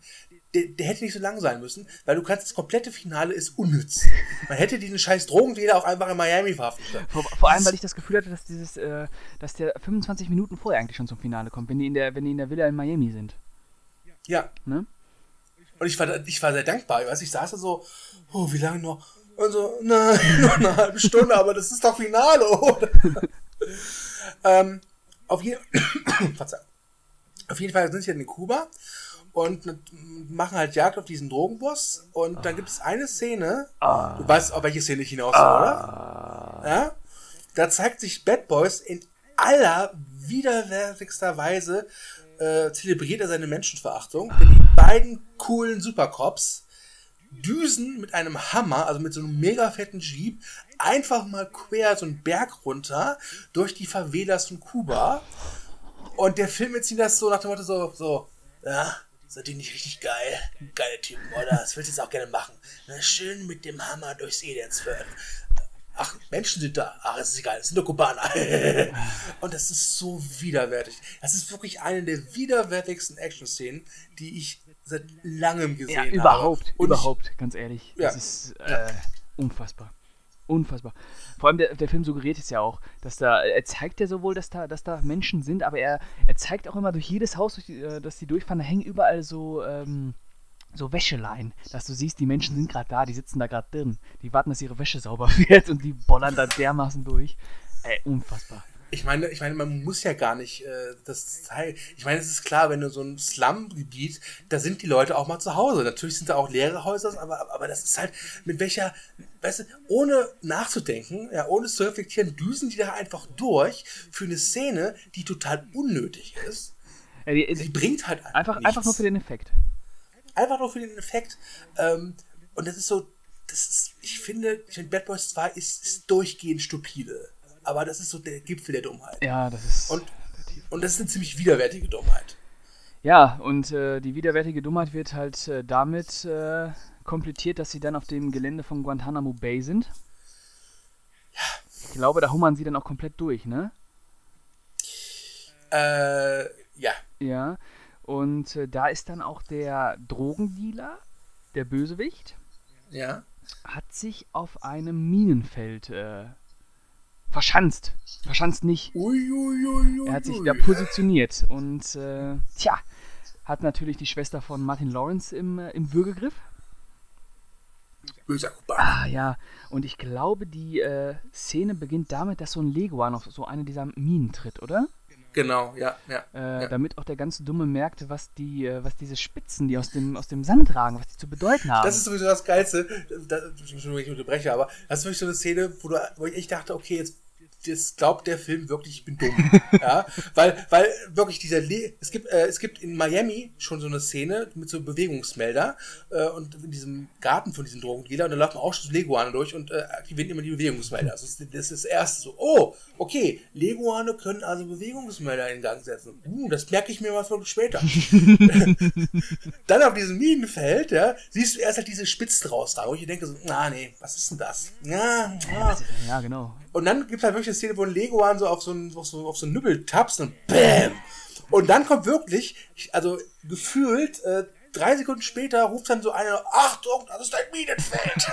der, der hätte nicht so lang sein müssen, weil du kannst, das komplette Finale ist unnütz. Man hätte diesen scheiß Drogendealer auch einfach in Miami verhaften können. vor, vor allem, weil ich das Gefühl hatte, dass dieses, äh, dass der 25 Minuten vorher eigentlich schon zum Finale kommt, wenn die in der, wenn die in der Villa in Miami sind. Ja. Ne? Und ich war, ich war sehr dankbar. Ich, weiß, ich saß da so, oh, wie lange noch? Und so, nein, noch eine halbe Stunde, aber das ist doch Finale, oder? ähm, auf, je auf jeden Fall sind sie dann in Kuba und machen halt Jagd auf diesen Drogenboss. Und dann gibt es eine Szene, du weißt, auf welche Szene ich hinaus will, oder? Ja? Da zeigt sich Bad Boys in aller widerwärtigster Weise äh, zelebriert er seine Menschenverachtung. Denn die beiden coolen Supercops düsen mit einem Hammer, also mit so einem mega fetten Jeep, einfach mal quer so einen Berg runter durch die Favelas von Kuba. Und der Film jetzt das so nach dem Motto so, so, ja, seid ihr nicht richtig geil? Geile Typen, oder? Das willst du jetzt auch gerne machen. Na, schön mit dem Hammer durchs Elend führen. Ach, Menschen sind da. Ach, es ist egal, es sind nur Kubaner. Und das ist so widerwärtig. Das ist wirklich eine der widerwärtigsten Action-Szenen, die ich seit langem gesehen Ja, habe. überhaupt, Und überhaupt, ganz ehrlich. Ja. Das ist äh, unfassbar. Unfassbar. Vor allem der, der Film suggeriert es ja auch, dass da, er zeigt ja sowohl, dass da, dass da Menschen sind, aber er, er zeigt auch immer durch jedes Haus, durch die, äh, das die durchfahren, da hängen überall so, ähm, so Wäscheleien, dass du siehst, die Menschen sind gerade da, die sitzen da gerade drin, die warten, dass ihre Wäsche sauber wird und die bollern da dermaßen durch. Ey, unfassbar. Ich meine, ich meine, man muss ja gar nicht äh, das zeigen. Ich meine, es ist klar, wenn du so ein Slum-Gebiet, da sind die Leute auch mal zu Hause. Natürlich sind da auch leere Häuser, aber, aber das ist halt mit welcher, weißt du, ohne nachzudenken, ja, ohne zu reflektieren, düsen die da einfach durch für eine Szene, die total unnötig ist. Äh, die, Sie die, bringt halt einfach, nichts. einfach nur für den Effekt. einfach nur für den Effekt. Ähm, und das ist so, das ist, ich finde, ich finde Bad Boys 2 ist, ist durchgehend stupide. Aber das ist so der Gipfel der Dummheit. Ja, das ist. Und, und das ist eine ziemlich widerwärtige Dummheit. Ja, und äh, die widerwärtige Dummheit wird halt äh, damit äh, komplettiert, dass sie dann auf dem Gelände von Guantanamo Bay sind. Ich glaube, da hummern sie dann auch komplett durch, ne? Äh, ja. Ja. Und äh, da ist dann auch der Drogendealer, der Bösewicht, Ja. hat sich auf einem Minenfeld äh, verschanzt. Verschanzt nicht. Uiuiuiui. Er hat sich da positioniert und äh, tja, hat natürlich die Schwester von Martin Lawrence im, äh, im Würgegriff. Böser. Ah ja, und ich glaube, die äh, Szene beginnt damit, dass so ein Leguan auf so eine dieser Minen tritt, oder? Genau, ja, ja. Äh, Ja. Damit auch der ganz Dumme merkt, was die, äh, was diese Spitzen, die aus dem, aus dem Sand ragen, was die zu bedeuten haben. Das ist sowieso das Geilste. Da, Entschuldigung, wenn ich unterbreche, aber das ist wirklich so eine Szene, wo, du, wo ich echt dachte, okay, jetzt das glaubt der Film wirklich, ich bin dumm. ja, weil, weil wirklich dieser, Le es gibt, äh, es gibt in Miami schon so eine Szene mit so Bewegungsmelder äh, und in diesem Garten von diesen Drogendealer und da laufen auch schon Leguane durch und äh, aktivieren immer die Bewegungsmelder. Das ist, das ist das erste so, oh, okay, Leguane können also Bewegungsmelder in Gang setzen. Uh, das merke ich mir mal für später. Dann auf diesem Minenfeld, ja, siehst du erst halt diese Spitzen rausragen, wo ich denke so, na nee, was ist denn das? Ja, ja. ja genau. Und dann gibt es halt wirklich eine Szene, wo ein Leguan so auf so einen, auf so, auf so einen Nübbel tapst und BÄM! Und dann kommt wirklich, also gefühlt, äh, drei Sekunden später ruft dann so einer, Achtung, das ist ein Minenfeld.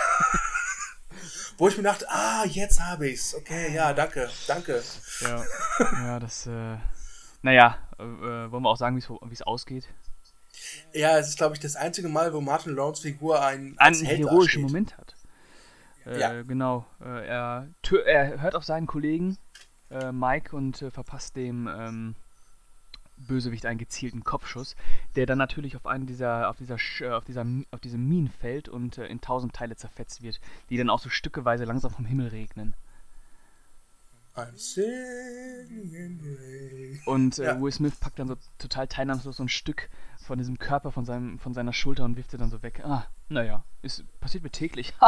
Wo ich mir dachte, ah, jetzt habe ich's. Okay, ja, danke, danke. Ja, ja das, äh, naja, äh, wollen wir auch sagen, wie es ausgeht? Ja, es ist, glaube ich, das einzige Mal, wo Martin Lawrence Figur einen, einen heroischen Moment hat. Äh, ja. Genau. Äh, er, er hört auf seinen Kollegen äh, Mike und äh, verpasst dem ähm, Bösewicht einen gezielten Kopfschuss, der dann natürlich auf einen dieser, auf dieser, äh, auf dieser, auf diese Minen fällt und äh, in tausend Teile zerfetzt wird, die dann auch so stückeweise langsam vom Himmel regnen. Und äh, ja. Will Smith packt dann so total teilnahmslos so ein Stück von diesem Körper von, seinem, von seiner Schulter und wirft sie dann so weg. Ah, naja, ist, passiert mir täglich.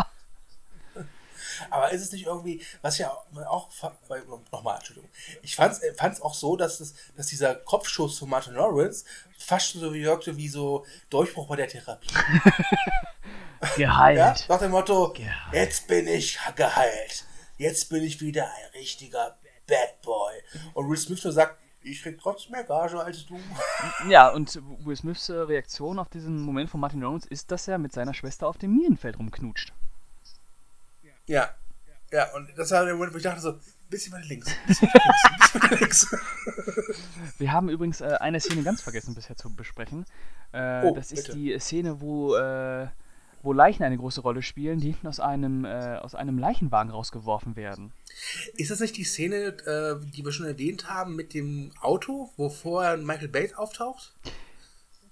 Aber ist es nicht irgendwie, was ja auch, nochmal, Entschuldigung, ich fand es äh, auch so, dass, es, dass dieser Kopfschuss von Martin Lawrence fast so wirkte wie so Durchbruch bei der Therapie. geheilt. Ja, nach dem Motto, geheilt. jetzt bin ich geheilt. Jetzt bin ich wieder ein richtiger Bad Boy. Und Will Smith nur sagt, ich krieg trotzdem mehr Gage als du. Ja, und Will Smiths äh, Reaktion auf diesen Moment von Martin Lawrence ist, dass er mit seiner Schwester auf dem Minenfeld rumknutscht. Ja. Ja, und das war der Moment, wo ich dachte so, ein bisschen weiter links, ein bisschen weiter links, ein bisschen weiter links. Wir haben übrigens äh, eine Szene ganz vergessen bisher zu besprechen. Äh, oh, das ist bitte. die Szene, wo, äh, wo Leichen eine große Rolle spielen, die hinten aus einem, äh, aus einem Leichenwagen rausgeworfen werden. Ist das nicht die Szene, äh, die wir schon erwähnt haben, mit dem Auto, wo vorher Michael Bates auftaucht?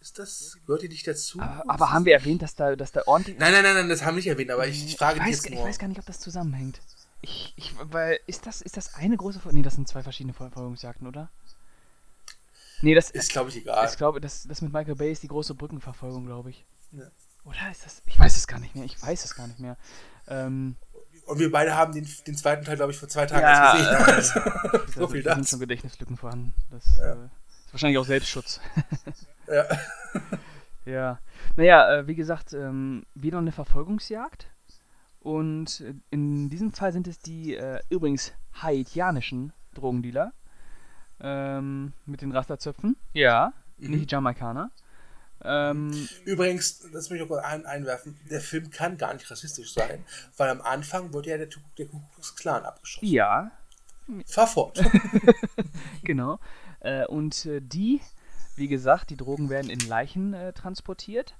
Ist das, gehört ihr nicht dazu? Aber, aber haben wir erwähnt, dass da, dass da ordentlich. Nein, nein, nein, nein, das haben wir nicht erwähnt, aber ich, ich frage ich weiß, jetzt nur. Ich weiß gar nicht, ob das zusammenhängt. Ich, ich, weil, ist das, ist das eine große Folge? Nee, das sind zwei verschiedene Verfolgungsjagden, oder? Nee, das ist, glaube ich, egal. Ich glaube, das, das mit Michael Bay ist die große Brückenverfolgung, glaube ich. Ja. Oder ist das. Ich weiß es gar nicht mehr. Ich weiß es gar nicht mehr. Ähm, und wir beide haben den, den zweiten Teil, glaube ich, vor zwei Tagen ja, gesehen. Äh, so viel da sind schon Gedächtnislücken vorhanden. Das ja. äh, wahrscheinlich auch Selbstschutz. Ja. ja. Naja, äh, wie gesagt, ähm, wieder eine Verfolgungsjagd. Und äh, in diesem Fall sind es die äh, übrigens haitianischen Drogendealer. Ähm, mit den Rasterzöpfen. Ja, mhm. nicht die Jamaikaner. Ähm, Übrigens, das möchte ich auch ein, einwerfen, der Film kann gar nicht rassistisch sein, weil am Anfang wurde ja der, der Ku Klux Klan abgeschossen. Ja. Fahr fort. genau. Äh, und äh, die wie gesagt, die Drogen werden in Leichen äh, transportiert.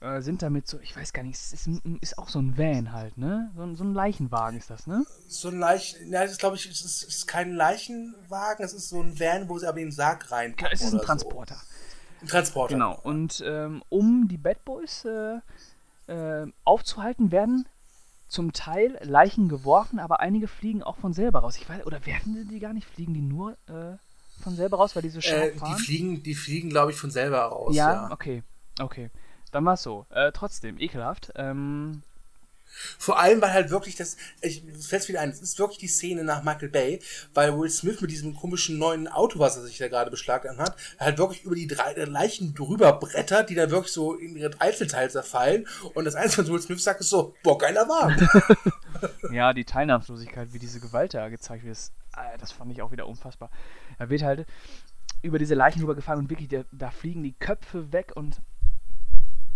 Äh, sind damit so, ich weiß gar nicht, es ist, ist, auch so ein Van halt, ne? So, so, ein Leichenwagen ist das, ne? So ein Leichen, ja, das ist glaube ich, es ist, ist, kein Leichenwagen, es ist so ein Van, wo sie aber den Sarg rein. Ja, es ist ein Transporter. So. Ein Transporter. Genau, und ähm, um die Bad Boys äh, aufzuhalten, werden zum Teil Leichen geworfen, aber einige fliegen auch von selber raus. Ich weiß, oder werden die gar nicht, fliegen die nur äh, von selber raus, weil diese so äh, Die fliegen, die fliegen, glaube ich, von selber raus. Ja, ja. okay. Okay. Dann war es so. Äh, trotzdem, ekelhaft. Ähm, vor allem, weil halt wirklich das, ich fällt wieder ein, es ist wirklich die Szene nach Michael Bay, weil Will Smith mit diesem komischen neuen Auto, was er sich da gerade beschlagnahmt hat, halt wirklich über die drei Leichen drüber brettert, die dann wirklich so in ihre Einzelteile zerfallen. Und das Einzige, was Will Smith sagt, ist so, boah, geiler Wagen. ja, die Teilnahmslosigkeit, wie diese Gewalt da gezeigt wird, ist, äh, das fand ich auch wieder unfassbar. Er wird halt über diese Leichen rübergefahren und wirklich, da, da fliegen die Köpfe weg und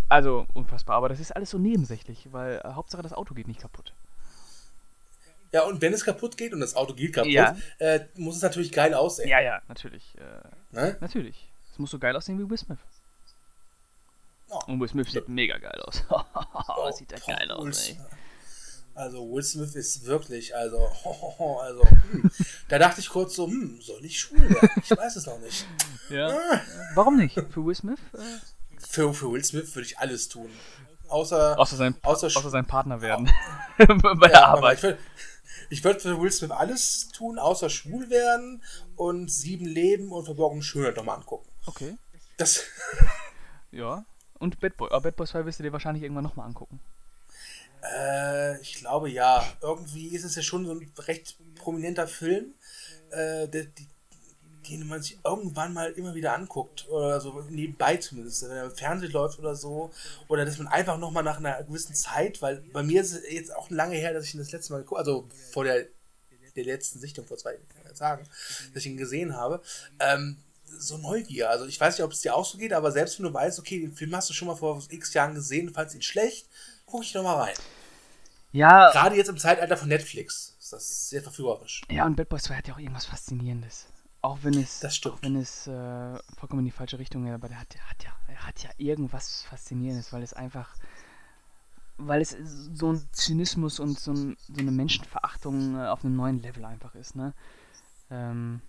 also unfassbar, aber das ist alles so nebensächlich, weil äh, Hauptsache das Auto geht nicht kaputt. Ja, und wenn es kaputt geht und das Auto geht kaputt, ja. äh, muss es natürlich geil aussehen. Ja, ja, natürlich. Äh, ne? Natürlich. Es muss so geil aussehen wie Will Smith. Oh, und Will Smith sieht mega geil aus. oh, sieht der geil aus, ey. Also Will Smith ist wirklich, also, also, hm. da dachte ich kurz so, hm, soll ich schwul werden? Ich weiß es noch nicht. Ja. Ah. Warum nicht? Für Will Smith? Äh? Für, für Will Smith würde ich alles tun. Außer, außer, sein, außer, außer sein Partner werden. Bei der Arbeit. Will, Ich würde für Will Smith alles tun, außer schwul werden und sieben Leben und verborgene Schönheit nochmal angucken. Okay. Das, Ja. Und Bad Boy. Aber Bad Boy 2 wirst du dir wahrscheinlich irgendwann nochmal angucken. Äh, ich glaube ja. Irgendwie ist es ja schon so ein recht prominenter Film, äh, der, die, den man sich irgendwann mal immer wieder anguckt. Oder so nebenbei zumindest, wenn er im Fernsehen läuft oder so. Oder dass man einfach nochmal nach einer gewissen Zeit, weil bei mir ist es jetzt auch lange her, dass ich ihn das letzte Mal geguckt also vor der, der letzten Sichtung vor zwei Tagen, dass ich ihn gesehen habe. Ähm, so Neugier. Also ich weiß nicht, ob es dir auch so geht, aber selbst wenn du weißt, okay, den Film hast du schon mal vor x Jahren gesehen, du fandst ihn schlecht, gucke ich noch mal rein. Ja. Gerade jetzt im Zeitalter von Netflix ist das sehr verführerisch. Ja, und Bad Boy 2 hat ja auch irgendwas Faszinierendes. Auch wenn es. Auch wenn es äh, vollkommen in die falsche Richtung geht, aber der hat, der hat ja, er hat ja irgendwas Faszinierendes, weil es einfach, weil es so ein Zynismus und so, ein, so eine Menschenverachtung äh, auf einem neuen Level einfach ist, ne? Ähm,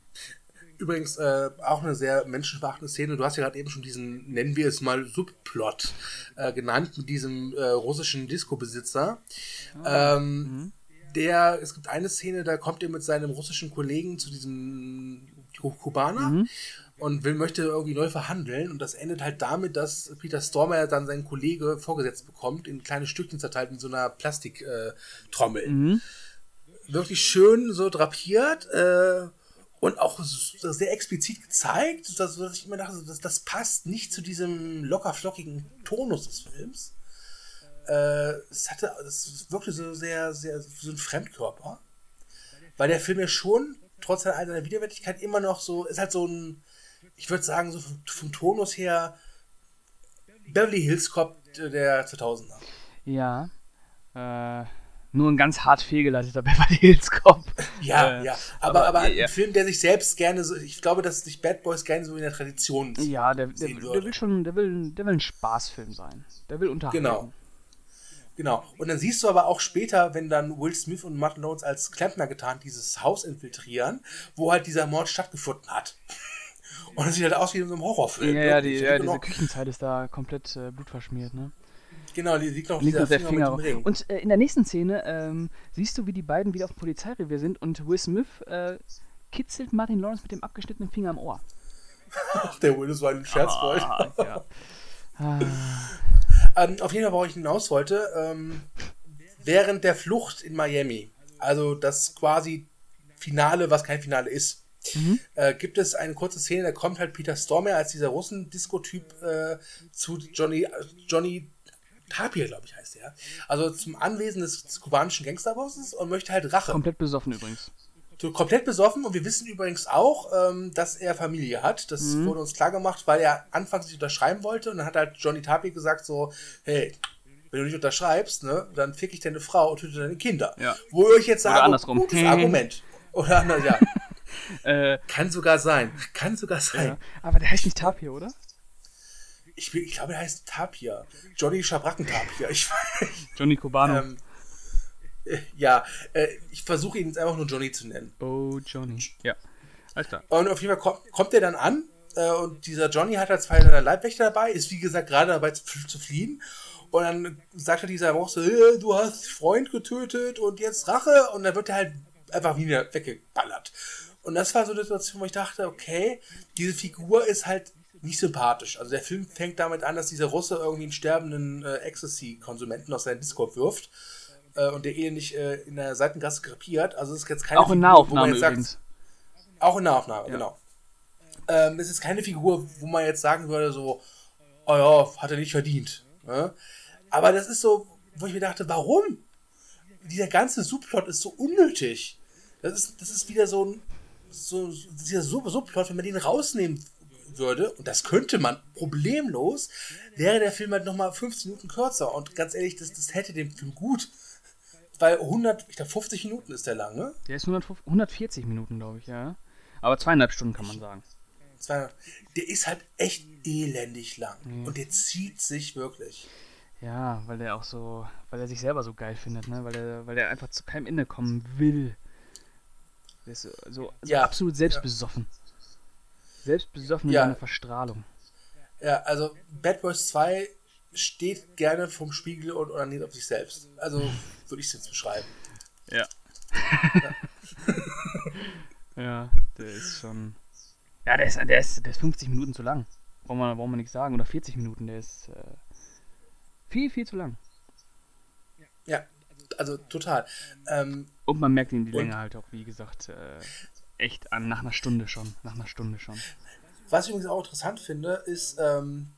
Übrigens äh, auch eine sehr menschenverachtende Szene. Du hast ja gerade eben schon diesen, nennen wir es mal, Subplot äh, genannt mit diesem äh, russischen Disco-Besitzer. ähm, Der, es gibt eine Szene, da kommt er mit seinem russischen Kollegen zu diesem Ku- Kubaner und will, möchte irgendwie neu verhandeln und das endet halt damit, dass Peter Stormer dann seinen Kollege vorgesetzt bekommt, in kleine Stückchen zerteilt in so einer Plastiktrommel. Äh, mhm. wirklich schön so drapiert äh, und auch sehr explizit gezeigt, dass, dass ich immer dachte, das, das passt nicht zu diesem locker flockigen Tonus des Films. Äh, es hatte, es wirkte so sehr, sehr so ein Fremdkörper, weil der Film ja schon trotz seiner Widerwärtigkeit immer noch so ist halt so ein, ich würde sagen so vom, vom Tonus her Beverly Hills Cop der 2000er. Ja. Äh, nur ein ganz hart fehlgeleiteter Beverly Hills Cop. Ja, Äh, ja. Aber, aber, aber, ein ja. Film, der sich selbst gerne so, ich glaube, dass sich Bad Boys gerne so in der Tradition. Ja, der, der, der will schon, der will, der will ein Spaßfilm sein. Der will unterhalten. Genau. Genau. Und dann siehst du aber auch später, wenn dann Will Smith und Martin Lawrence als Klempner getan dieses Haus infiltrieren, wo halt dieser Mord stattgefunden hat. Und es sieht halt aus wie in so einem Horrorfilm. Ja, ja, die, wirklich. ja genau, diese Küchenzeit ist da komplett äh, blutverschmiert, ne? Genau, die liegt noch Liegt dieser uns der Finger, Finger. mit dem Ring. Und äh, in der nächsten Szene ähm, siehst du, wie die beiden wieder auf dem Polizeirevier sind und Will Smith äh, kitzelt Martin Lawrence mit dem abgeschnittenen Finger am Ohr. Ach, der Will, das war ein Scherzbold. Ah, ja. Ah, Ähm, auf jeden Fall, worauf ich hinaus wollte, ähm, während der Flucht in Miami, also das quasi Finale, was kein Finale ist, äh, gibt es eine kurze Szene, da kommt halt Peter Stormer als dieser Russen-Disco-Typ äh, zu Johnny, Johnny Tapir, glaube ich, heißt er. Also zum Anwesen des, des kubanischen Gangsterbosses und möchte halt Rache. komplett besoffen übrigens. So komplett besoffen und wir wissen übrigens auch, ähm, dass er Familie hat. Das Mhm. wurde uns klar gemacht, weil er anfangs nicht unterschreiben wollte und dann hat halt Johnny Tapir gesagt so, hey, wenn du nicht unterschreibst, ne, dann fick ich deine Frau und töte deine Kinder. Ja. Wo euch jetzt Oder sagt, andersrum. gutes Argument. Oder anders, ja. Äh, Kann sogar sein. Kann sogar sein. ja. Aber der heißt nicht Tapir, oder? Ich, ich glaube, er heißt Tapir. Johnny weiß. Johnny Cubano. Ähm, äh, ja, äh, ich versuche ihn jetzt einfach nur Johnny zu nennen. oh, Johnny. Ja. Alles klar. Und auf jeden Fall kommt, kommt er dann an äh, und dieser Johnny hat halt zwei seiner Leibwächter dabei, ist wie gesagt gerade dabei zu, zu fliehen. Und dann sagt er dieser auch so, "Äh, du hast Freund getötet und jetzt Rache. Und dann wird er halt einfach wieder weggeballert. Und das war so eine Situation, wo ich dachte, okay, diese Figur ist halt nicht sympathisch. Also der Film fängt damit an, dass dieser Russe irgendwie einen sterbenden äh, Ecstasy-Konsumenten aus seinem Discord wirft. Äh, und der elendig äh, in der Seitengasse krepiert. Also es ist jetzt keine Auch in Figur, wo man Nahaufnahme jetzt sagt, übrigens. auch in Nahaufnahme, genau. Ähm, es ist keine Figur, wo man jetzt sagen würde, so, oh ja, hat er nicht verdient. Ne? Aber das ist so, wo ich mir dachte, warum? Dieser ganze Subplot ist so unnötig. Das ist, das ist wieder so ein, so, dieser Sub Subplot, wenn man den rausnehmen würde, und das könnte man problemlos, wäre der Film halt nochmal 15 Minuten kürzer. Und ganz ehrlich, das, das hätte dem Film gut. Weil 100, ich glaube 50 Minuten ist der lang, ne? Der ist 150 140 Minuten, glaube ich, ja. Aber zweieinhalb Stunden kann man sagen. Der ist halt echt elendig lang. Und der zieht sich wirklich. Ja, weil er auch so, weil er sich selber so geil findet, ne? Weil er, weil er einfach zu keinem Ende kommen will. Der ist so, so, so Ja, absolut selbstbesoffen. Selbstbesoffen in Ja. seiner Verstrahlung. Ja, also Bad Boys 2 steht gerne vom Spiegel und onaniert auf sich selbst. Also würde ich es jetzt beschreiben. Ja. ja, der ist schon. Ja, der ist, der ist, der ist 50 Minuten zu lang. Wollen wir, wollen wir nichts sagen. Oder 40 Minuten, der ist äh, viel, viel zu lang. Ja, also total. Ähm, und man merkt ihm die Länge halt auch, wie gesagt, äh, echt an, nach einer Stunde schon. Nach einer Stunde schon. Was ich übrigens auch interessant finde, ist, ähm,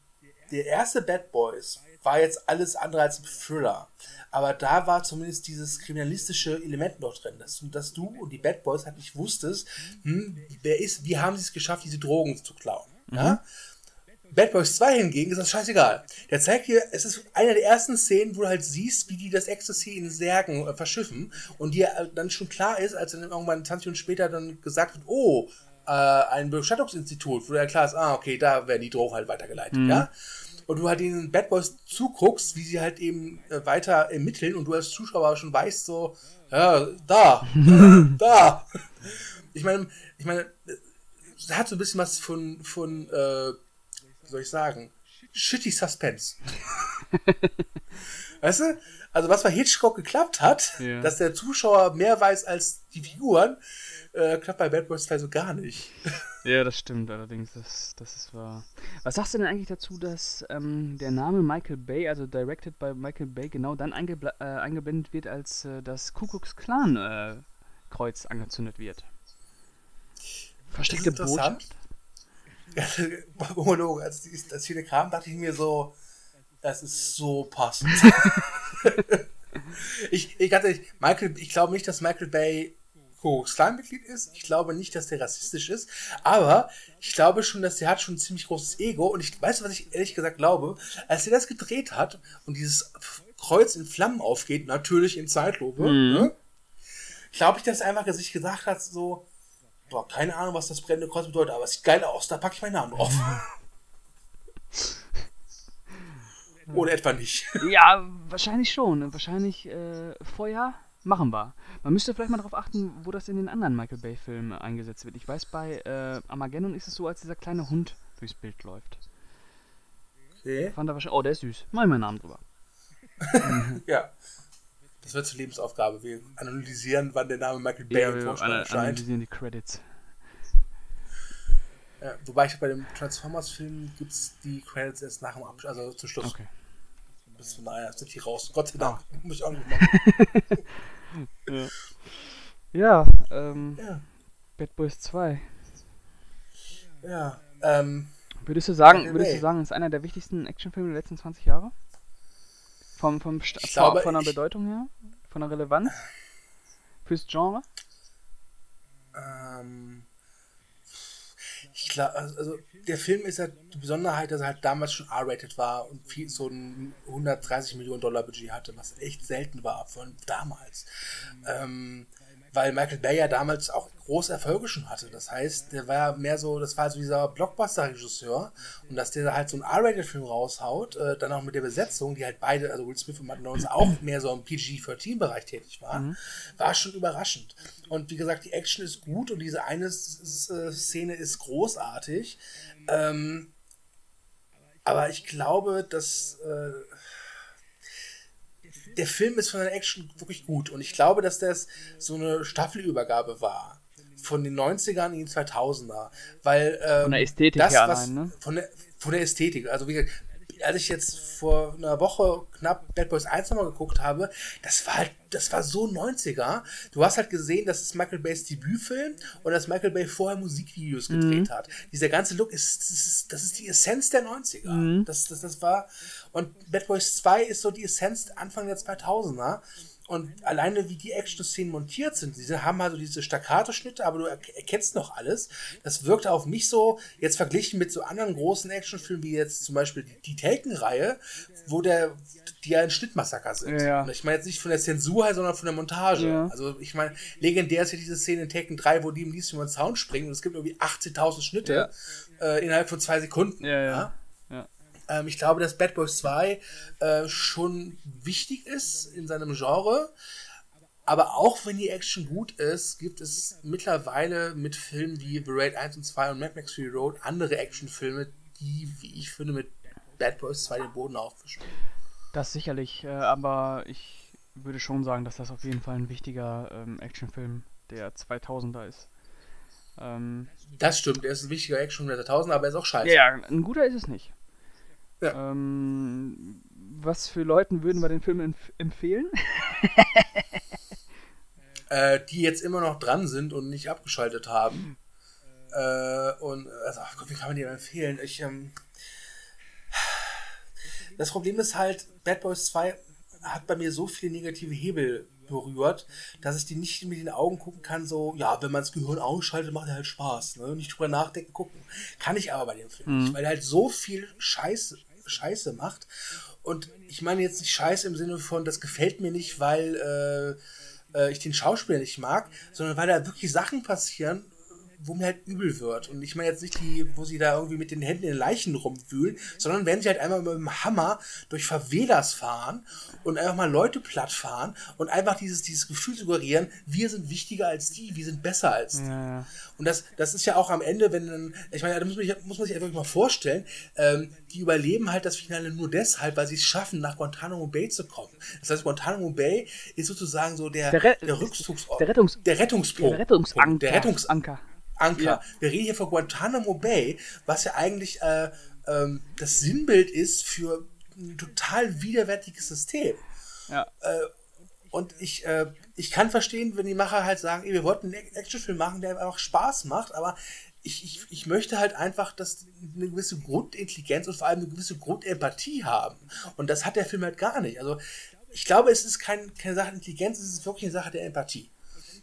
der erste Bad Boys war jetzt alles andere als ein Thriller. Aber da war zumindest dieses kriminalistische Element noch drin, dass, dass du und die Bad Boys halt nicht wusstest, hm, wer ist, wie haben sie es geschafft, diese Drogen zu klauen. Mhm. Ja? Bad Boys 2 hingegen ist das scheißegal. Der zeigt dir, es ist eine der ersten Szenen, wo du halt siehst, wie die das Ecstasy in Särgen äh, verschiffen und dir äh, dann schon klar ist, als dann irgendwann 20 Minuten später dann gesagt wird, oh, äh, ein Bestattungsinstitut, wo ja klar ist, ah, okay, da werden die Drogen halt weitergeleitet, mhm. ja und du halt den Bad Boys zuguckst, wie sie halt eben äh, weiter ermitteln und du als Zuschauer schon weißt, so, ja, da, da. Ich meine, ich meine, es hat so ein bisschen was von, von äh, wie soll ich sagen, shitty Suspense. weißt du? Also was bei Hitchcock geklappt hat, ja. dass der Zuschauer mehr weiß als die Figuren, äh, klappt bei Bad Boys 2 so gar nicht. Ja, das stimmt allerdings, das, das ist wahr. Was sagst du denn eigentlich dazu, dass ähm, der Name Michael Bay, also directed by Michael Bay, genau dann eingebl äh, eingeblendet wird, als äh, das Ku Klux Klan äh, angezündet wird? Versteckte Botschaft? als das hier kam, dachte ich mir so, das ist so passend. ich, ich, hatte, Michael, ich glaube nicht, dass Michael Bay Kleinmitglied ist. Ich glaube nicht, dass der rassistisch ist, aber ich glaube schon, dass der hat schon ein ziemlich großes Ego und ich weiß, was ich ehrlich gesagt glaube, als er das gedreht hat und dieses Kreuz in Flammen aufgeht, natürlich in Zeitlupe, mhm. ne, glaube ich, dass er einfach sich gesagt hat, so, boah, keine Ahnung, was das brennende Kreuz bedeutet, aber es sieht geil aus, da packe ich meinen Namen drauf. Oder etwa nicht. Ja, wahrscheinlich schon. Wahrscheinlich äh, Feuer machen wir. Man müsste vielleicht mal darauf achten, wo das in den anderen Michael Bay-Filmen eingesetzt wird. Ich weiß, bei äh, Armageddon ist es so, als dieser kleine Hund durchs Bild läuft. Okay. Fand er wahrscheinlich. Oh, der ist süß. Mach ich meinen Namen drüber. ja. Das wird zur Lebensaufgabe. Wir analysieren, wann der Name Michael Bay ja, im Vorspann erscheint. analysieren die Credits. Ja, wobei ich bei dem Transformers-Film gibt es die Credits erst nach dem Abschluss, also zum Schluss. Okay. Bis von daher sind die raus. Gott sei Dank. Ah. Muss ich auch nicht machen. ja, ja, ähm, ja. Bad Boys 2. Ja, ähm. Würdest du sagen, würdest du sagen, ist einer der wichtigsten Actionfilme der letzten 20 Jahre? Vom, vom Sta glaube, von der Bedeutung her? Von der Relevanz? Fürs Genre? Ähm. Ich glaube, also der Film ist halt die Besonderheit, dass er halt damals schon R-rated war und viel, so ein 130 Millionen Dollar Budget hatte, was echt selten war von damals. Ähm, weil Michael Bay ja damals auch große Erfolge schon hatte. Das heißt, der war ja mehr so, das war so dieser Blockbuster-Regisseur und dass der halt so einen R-Rated-Film raushaut, äh, dann auch mit der Besetzung, die halt beide, also Will Smith und Martin Lawrence auch mehr so im PG-13-Bereich tätig waren, mhm. war schon überraschend. Und wie gesagt, die Action ist gut und diese eine Szene ist großartig. Ähm, aber ich glaube, dass äh, der Film ist von der Action wirklich gut und ich glaube, dass das so eine Staffelübergabe war von den 90ern in die 2000er, weil ähm, von der Ästhetik das, her allein, ne? Von der, von der Ästhetik, also wie gesagt, als ich jetzt vor einer Woche knapp Bad Boys 1 nochmal geguckt habe, das war halt, das war so 90er. Du hast halt gesehen, das ist Michael Bays Debütfilm und dass Michael Bay vorher Musikvideos gedreht mhm. hat. Dieser ganze Look ist, das ist, das ist die Essenz der 90er. Mhm. Das, das, das war, und Bad Boys 2 ist so die Essenz Anfang der 2000er. Und alleine wie die Action-Szenen montiert sind, diese haben also diese Staccato-Schnitte, aber du erkennst noch alles. Das wirkte auf mich so, jetzt verglichen mit so anderen großen Actionfilmen, wie jetzt zum Beispiel die, Taken-Reihe, wo der, die ja ein Schnittmassaker sind. Ja. Ich meine jetzt nicht von der Zensur her, sondern von der Montage. Ja. Also ich meine, legendär ist ja diese Szene in Taken 3, wo die im Lied über den Sound springen und es gibt irgendwie 18.000 Schnitte ja. äh, innerhalb von zwei Sekunden. ja. Ähm, ich glaube, dass Bad Boys 2 äh, schon wichtig ist in seinem Genre. Aber auch wenn die Action gut ist, gibt es mittlerweile mit Filmen wie The Raid 1 und 2 und Mad Max Fury Road andere Actionfilme, die, wie ich finde, mit Bad Boys 2 den Boden aufwischen. Das sicherlich, äh, aber ich würde schon sagen, dass das auf jeden Fall ein wichtiger ähm, Actionfilm der 2000er ist. Ähm, das stimmt, er ist ein wichtiger Actionfilm der 2000er, aber er ist auch scheiße. Ja, ein guter ist es nicht. Ja. Ähm, was für Leuten würden wir den Film empf empfehlen? äh, die jetzt immer noch dran sind und nicht abgeschaltet haben. Äh, und also, Gott, wie kann man die empfehlen? Ich, ähm, das Problem ist halt, Bad Boys 2 hat bei mir so viele negative Hebel berührt, dass ich die nicht mit den Augen gucken kann, so, ja, wenn man das Gehirn ausschaltet, macht er halt Spaß. Ne? Nicht drüber nachdenken, gucken. Kann ich aber bei dem Film mhm. nicht, weil er halt so viel Scheiße, Scheiße macht. Und ich meine jetzt nicht Scheiße im Sinne von, das gefällt mir nicht, weil äh, äh ich den Schauspieler nicht mag, sondern weil da wirklich Sachen passieren, wo mir halt übel wird. Und ich meine jetzt nicht die, wo sie da irgendwie mit den Händen in Leichen rumwühlen, sondern wenn sie halt einmal mit dem Hammer durch Favelas fahren und einfach mal Leute platt fahren und einfach dieses, dieses Gefühl suggerieren, wir sind wichtiger als die, wir sind besser als die. Ja. Und das, das ist ja auch am Ende, wenn dann, ich meine, da muss man, muss man sich einfach mal vorstellen, ähm, die überleben halt das Finale nur deshalb, weil sie es schaffen, nach Guantanamo Bay zu kommen. Das heißt, Guantanamo Bay ist sozusagen so der, der, Re der Rückzugsort. Der, Rettungs der Rettungspunkt. Der Rettungsanker. Der Rettungsanker. Anker. Ja. Wir reden hier von Guantanamo Bay, was ja eigentlich äh, ähm, das Sinnbild ist für ein total widerwärtiges System. Ja. Äh, und ich, äh, ich kann verstehen, wenn die Macher halt sagen, ey, wir wollten einen Actionfilm machen, der einfach Spaß macht, aber ich, ich, ich möchte halt einfach, dass eine gewisse Grundintelligenz und vor allem eine gewisse Grundempathie haben. Und das hat der Film halt gar nicht. Also ich glaube, es ist kein, keine Sache Intelligenz, es ist wirklich eine Sache der Empathie.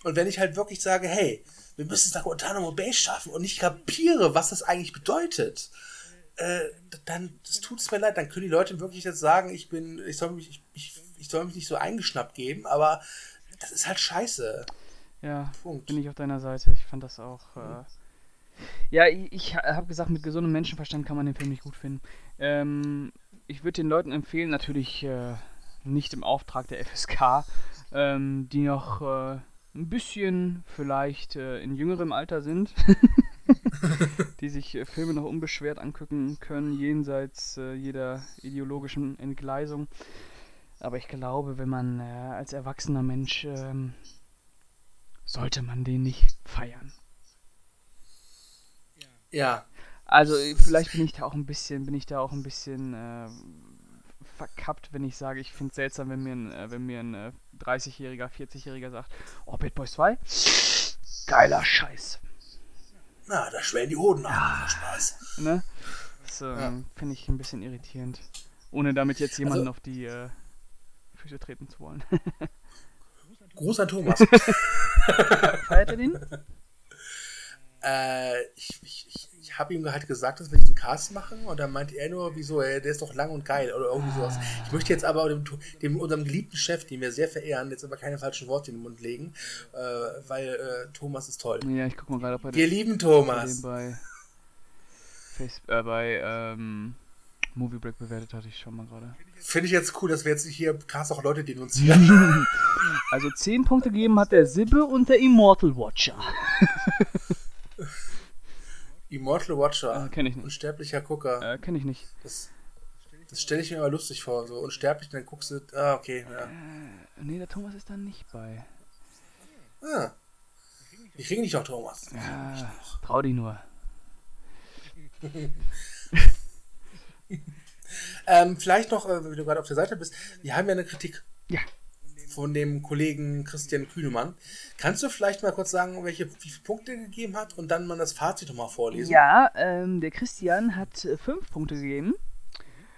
Und wenn ich halt wirklich sage, hey, wir müssen es nach Guantanamo Bay schaffen und nicht kapiere, was das eigentlich bedeutet, äh, dann das tut es mir leid, dann können die Leute wirklich jetzt sagen, ich bin, ich soll mich, ich, ich, ich soll mich nicht so eingeschnappt geben, aber das ist halt scheiße. Ja, Punkt. bin ich auf deiner Seite. Ich fand das auch. Äh, ja, ich, ich habe gesagt, mit gesundem Menschenverstand kann man den Film nicht gut finden. Ähm, ich würde den Leuten empfehlen, natürlich äh, nicht im Auftrag der FSK, ähm, die noch äh, ein bisschen vielleicht äh, in jüngerem Alter sind, die sich äh, Filme noch unbeschwert angucken können, jenseits äh, jeder ideologischen Entgleisung. Aber ich glaube, wenn man äh, als erwachsener Mensch ähm, sollte man den nicht feiern. Ja. Also vielleicht bin ich da auch ein bisschen, bin ich da auch ein bisschen äh, verkappt, wenn ich sage, ich finde es seltsam, wenn mir ein, äh, wenn mir ein äh, 30-Jähriger, 40-Jähriger sagt, oh, Bad Boys 2, geiler Scheiß. Na, da schwellen die Hoden nach. Ja. Spaß. Ne? Das ähm, ja. finde ich ein bisschen irritierend. Ohne damit jetzt jemanden also, auf die äh, Füße treten zu wollen. Gruß an Thomas. Feiert er den? Äh, ich, ich, ich ich habe ihm halt gesagt, dass wir diesen Cast machen und dann meinte er nur, wieso, der ist doch lang und geil oder irgendwie sowas. Ich möchte jetzt aber dem, dem unserem geliebten Chef, den wir sehr verehren, jetzt aber keine falschen Worte in den Mund legen, äh, weil äh, Thomas ist toll. Ja, ich guck mal gerade bei Wir lieben Thomas. Bei, Facebook, äh, bei ähm, Movie Break bewertet hatte ich schon mal gerade. Finde ich jetzt cool, dass wir jetzt hier krass auch Leute denunzieren. also 10 Punkte gegeben hat der Sibbe und der Immortal Watcher. Immortal Watcher. Äh, kenn ich nicht. Unsterblicher Gucker. Äh, kenn ich nicht. Das, das stelle ich mir immer lustig vor. So unsterblich, dann guckst du. Ah, okay. Ja. Äh, nee, der Thomas ist da nicht bei. Ah. Ich kriege nicht auch Thomas. Ja, trau dich nur. ähm, vielleicht noch, äh, wenn du gerade auf der Seite bist, wir haben ja eine Kritik. Ja von dem Kollegen Christian Kühnemann. Kannst du vielleicht mal kurz sagen, welche, wie viele Punkte er gegeben hat und dann mal das Fazit nochmal vorlesen? Ja, ähm, der Christian hat äh, fünf Punkte gegeben.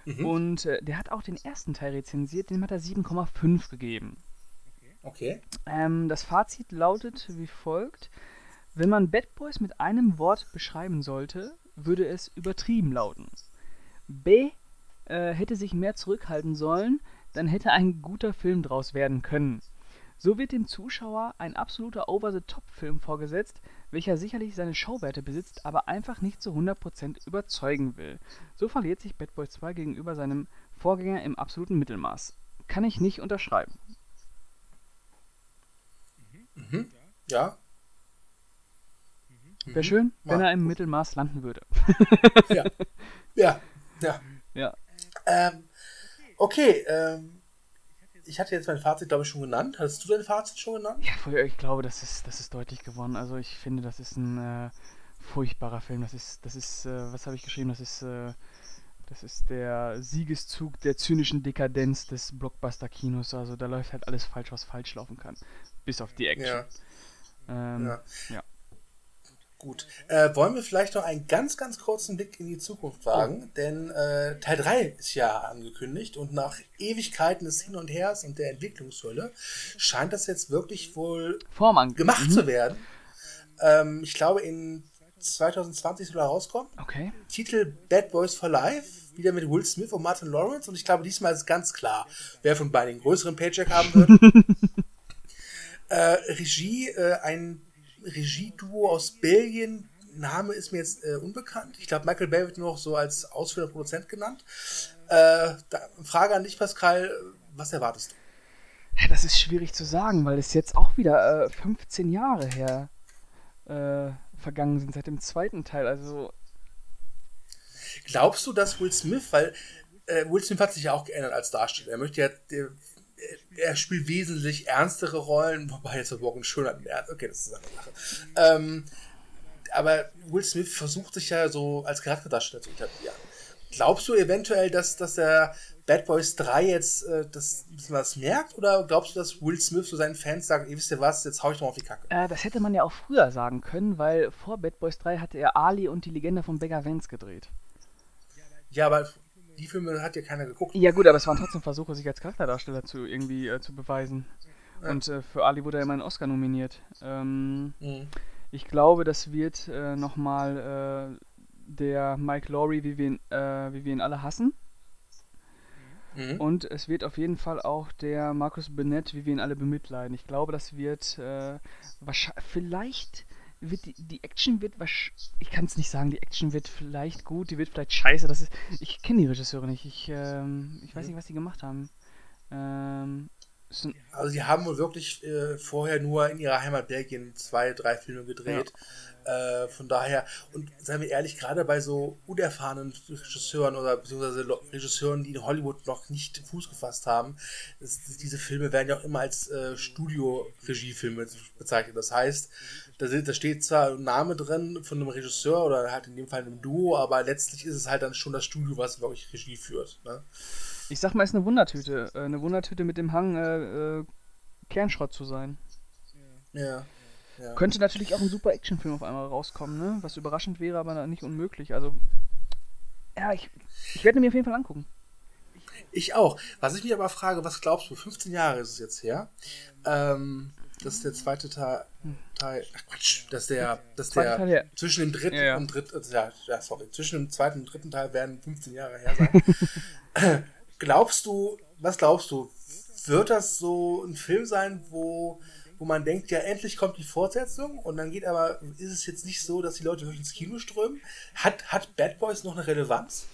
Mhm. Und äh, der hat auch den ersten Teil rezensiert, dem hat er 7,5 gegeben. Okay. Ähm, das Fazit lautet wie folgt: Wenn man Bad Boys mit einem Wort beschreiben sollte, würde es übertrieben lauten. B äh, hätte sich mehr zurückhalten sollen, dann hätte ein guter Film draus werden können. So wird dem Zuschauer ein absoluter Over-the-Top-Film vorgesetzt, welcher sicherlich seine Schauwerte besitzt, aber einfach nicht zu 100% überzeugen will. So verliert sich Bad Boys 2 gegenüber seinem Vorgänger im absoluten Mittelmaß. Kann ich nicht unterschreiben. Mhm. Ja. Wäre mhm. schön, wenn er im Mittelmaß landen würde. ja. Ja. Ja. Ja. Ähm, Okay, ähm, ich hatte jetzt mein Fazit, glaube ich, schon genannt. Hast du dein Fazit schon genannt? Ja, ich glaube, das ist, das ist deutlich gewonnen. Also ich finde, das ist ein äh, furchtbarer Film. Das ist, das ist, äh, was habe ich geschrieben? Das ist, äh, das ist der Siegeszug der zynischen Dekadenz des Blockbuster-Kinos. Also da läuft halt alles falsch, was falsch laufen kann. Bis auf die Action. Ja. Ähm, Ja. ja. Gut. Äh, wollen wir vielleicht noch einen ganz, ganz kurzen Blick in die Zukunft wagen? Denn äh, Teil 3 ist ja angekündigt und nach Ewigkeiten des Hin und Hers und der Entwicklungshölle scheint das jetzt wirklich wohl Form gemacht Mhm. zu werden. Ähm, ich glaube, in 2020 soll er rauskommen. Okay. Titel Bad Boys for Life, wieder mit Will Smith und Martin Lawrence. Und ich glaube, diesmal ist ganz klar, wer von beiden den größeren Paycheck haben wird. äh, Regie, äh, ein Regieduo aus Belgien. Name ist mir jetzt äh, unbekannt. Ich glaube, Michael Bay wird nur noch so als ausführender Produzent genannt. Äh, da, Frage an dich, Pascal. Was erwartest du? Das ist schwierig zu sagen, weil es jetzt auch wieder äh, 15 Jahre her äh, vergangen sind seit dem zweiten Teil. Also Glaubst du, dass Will Smith, weil äh, Will Smith hat sich ja auch geändert als Darsteller. Er möchte ja, er spielt wesentlich ernstere Rollen, wobei jetzt Morgan Schönheit im Ernst, okay, das ist eine Sache. Ähm, aber Will Smith versucht sich ja so als Charakterdarsteller zu etablieren. Glaubst du eventuell, dass, dass der Bad Boys 3 jetzt äh, das, das merkt? Oder glaubst du, dass Will Smith so seinen Fans sagt, ihr wisst ihr was, jetzt hau ich doch mal auf die Kacke? Äh, das hätte man ja auch früher sagen können, weil vor Bad Boys 3 hatte er Ali und die Legende von Beggar Vance gedreht. Ja, aber die Filme hat ja keiner geguckt. Ja gut, aber es waren trotzdem Versuche, sich als Charakterdarsteller zu irgendwie äh, zu beweisen. Und äh, für Ali wurde er immer einen Oscar nominiert. Ähm, Mhm. ich glaube, das wird äh, nochmal äh, der Mike Laurie, wie wir, ihn, äh, wie wir ihn alle hassen. Mhm. Und es wird auf jeden Fall auch der Markus Bennett, wie wir ihn alle bemitleiden. Ich glaube, das wird äh, wahrscheinlich, vielleicht wird die, die Action wird wahrscheinlich, ich kann es nicht sagen, die Action wird vielleicht gut, die wird vielleicht scheiße. Das ist, ich kenne die Regisseure nicht. Ich, ähm, ich weiß nicht, was die gemacht haben. Ähm, Also sie haben wohl wirklich äh, vorher nur in ihrer Heimat Belgien zwei, drei Filme gedreht. Äh, von daher, und seien wir ehrlich, gerade bei so unerfahrenen Regisseuren oder beziehungsweise Regisseuren, die in Hollywood noch nicht Fuß gefasst haben, das, diese Filme werden ja auch immer als äh, Studio-Regiefilme bezeichnet. Das heißt, da, sind, da steht zwar ein Name drin von einem Regisseur oder halt in dem Fall einem Duo, aber letztlich ist es halt dann schon das Studio, was wirklich Regie führt. Ne? Ich sag mal, es ist eine Wundertüte. Äh, eine Wundertüte mit dem Hang, äh, äh, Kernschrott zu sein. Ja. ja. Könnte natürlich auch ein super Actionfilm auf einmal rauskommen, ne? Was überraschend wäre, aber nicht unmöglich. Also, ja, ich, ich werde mir auf jeden Fall angucken. Ich auch. Was ich mich aber frage, was glaubst du, 15 Jahre ist es jetzt her, ähm, das ist der zweite Teil, Teil ach Quatsch, dass der, dass Zweiter der ja. zwischen dem dritten Ja, ja. und dritten, ja, sorry, zwischen dem zweiten und dritten Teil werden 15 Jahre her sein. glaubst du, was glaubst du, wird das so ein Film sein, wo, wo man denkt, ja, endlich kommt die Fortsetzung und dann geht aber, ist es jetzt nicht so, dass die Leute wirklich ins Kino strömen? Hat, hat Bad Boys noch eine Relevanz?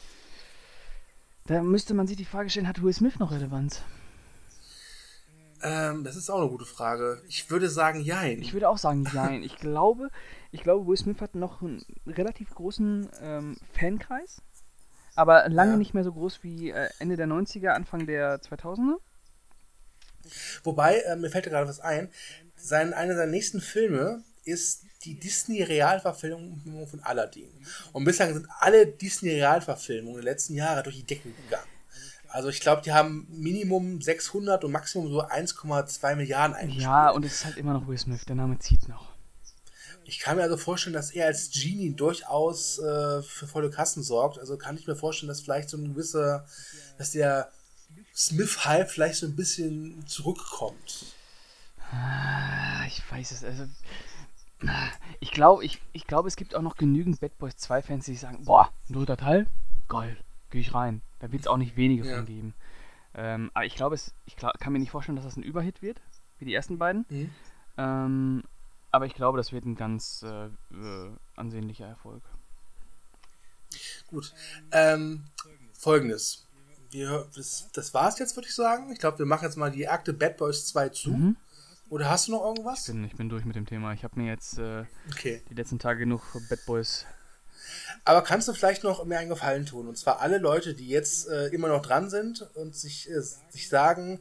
Da müsste man sich die Frage stellen, hat Will Smith noch Relevanz? Ähm, das ist auch eine gute Frage. Ich würde sagen, jein. Ich würde auch sagen, nein. Ich glaube, ich glaube, Will Smith hat noch einen relativ großen ähm, Fankreis, aber lange Ja. nicht mehr so groß wie äh, Ende der 90er, Anfang der 2000er. Wobei, äh, mir fällt gerade was ein. Sein, einer seiner nächsten Filme ist die Disney-Realverfilmung von Aladdin. Und bislang sind alle Disney-Realverfilmungen der letzten Jahre durch die Decke gegangen. Also ich glaube, die haben Minimum 600 und Maximum so 1,2 Milliarden eingespielt. Ja, und es ist halt immer noch Will Smith, der Name zieht noch. Ich kann mir also vorstellen, dass er als Genie durchaus äh, für volle Kassen sorgt. Also kann ich mir vorstellen, dass vielleicht so ein gewisser, dass der Smith-Hype vielleicht so ein bisschen zurückkommt. Ah, ich weiß es, also. ah, Ich glaube, ich, ich glaube, es gibt auch noch genügend Bad Boys 2 Fans, die sagen, boah, ein dritter Teil? Geil, gehe ich rein. Da wird es auch nicht wenige Ja. von geben. Ähm, aber ich glaube, ich glaub, kann mir nicht vorstellen, dass das ein Überhit wird, wie die ersten beiden. Mhm. Ähm, aber ich glaube, das wird ein ganz äh, äh, ansehnlicher Erfolg. Gut. Ähm, Folgendes. Wir, das, das war's jetzt, würde ich sagen. Ich glaube, wir machen jetzt mal die Akte Bad Boys 2 zu. Mhm. Oder hast du noch Ich irgendwas? bin, ich bin durch mit dem Thema. Ich habe mir jetzt äh, Okay. die letzten Tage genug Bad Boys. Aber kannst du vielleicht noch mir einen Gefallen tun? Und zwar alle Leute, die jetzt äh, immer noch dran sind und sich, äh, sich sagen,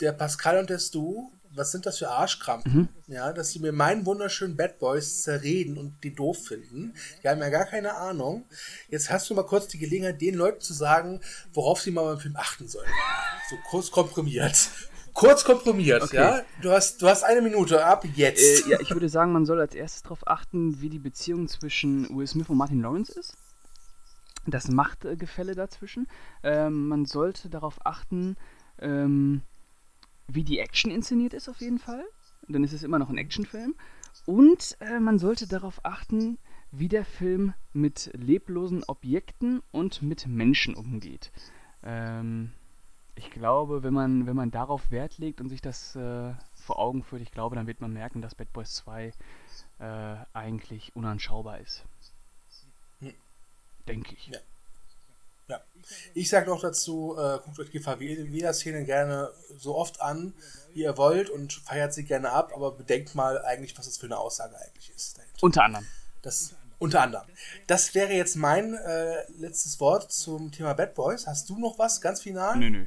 der Pascal und der Stu, was sind das für Arschkrampen? Mhm. Ja, dass sie mir meinen wunderschönen Bad Boys zerreden und die doof finden. Die haben ja gar keine Ahnung. Jetzt hast du mal kurz die Gelegenheit, den Leuten zu sagen, worauf sie mal beim Film achten sollen. So kurz komprimiert. Kurz komprimiert, okay. ja? Du hast, du hast eine Minute, ab jetzt. Äh, ja, ich würde sagen, man soll als erstes darauf achten, wie die Beziehung zwischen Will Smith und Martin Lawrence ist. Das Machtgefälle dazwischen. Ähm, man sollte darauf achten, ähm, wie die Action inszeniert ist auf jeden Fall. Dann ist es immer noch ein Actionfilm. Und äh, man sollte darauf achten, wie der Film mit leblosen Objekten und mit Menschen umgeht. Ähm, ich glaube, wenn man, wenn man darauf Wert legt und sich das äh, vor Augen führt, ich glaube, dann wird man merken, dass Bad Boys 2 äh, eigentlich unanschaubar ist. Hm. Denke ich. Ja. Ich sage noch dazu, äh, guckt euch die Favela-Szene gerne so oft an, wie ihr wollt und feiert sie gerne ab, aber bedenkt mal eigentlich, was das für eine Aussage eigentlich ist. Dahinter. Unter anderem. Das, unter anderem. Das wäre jetzt mein äh, letztes Wort zum Thema Bad Boys. Hast du noch was ganz final? Nö, nö.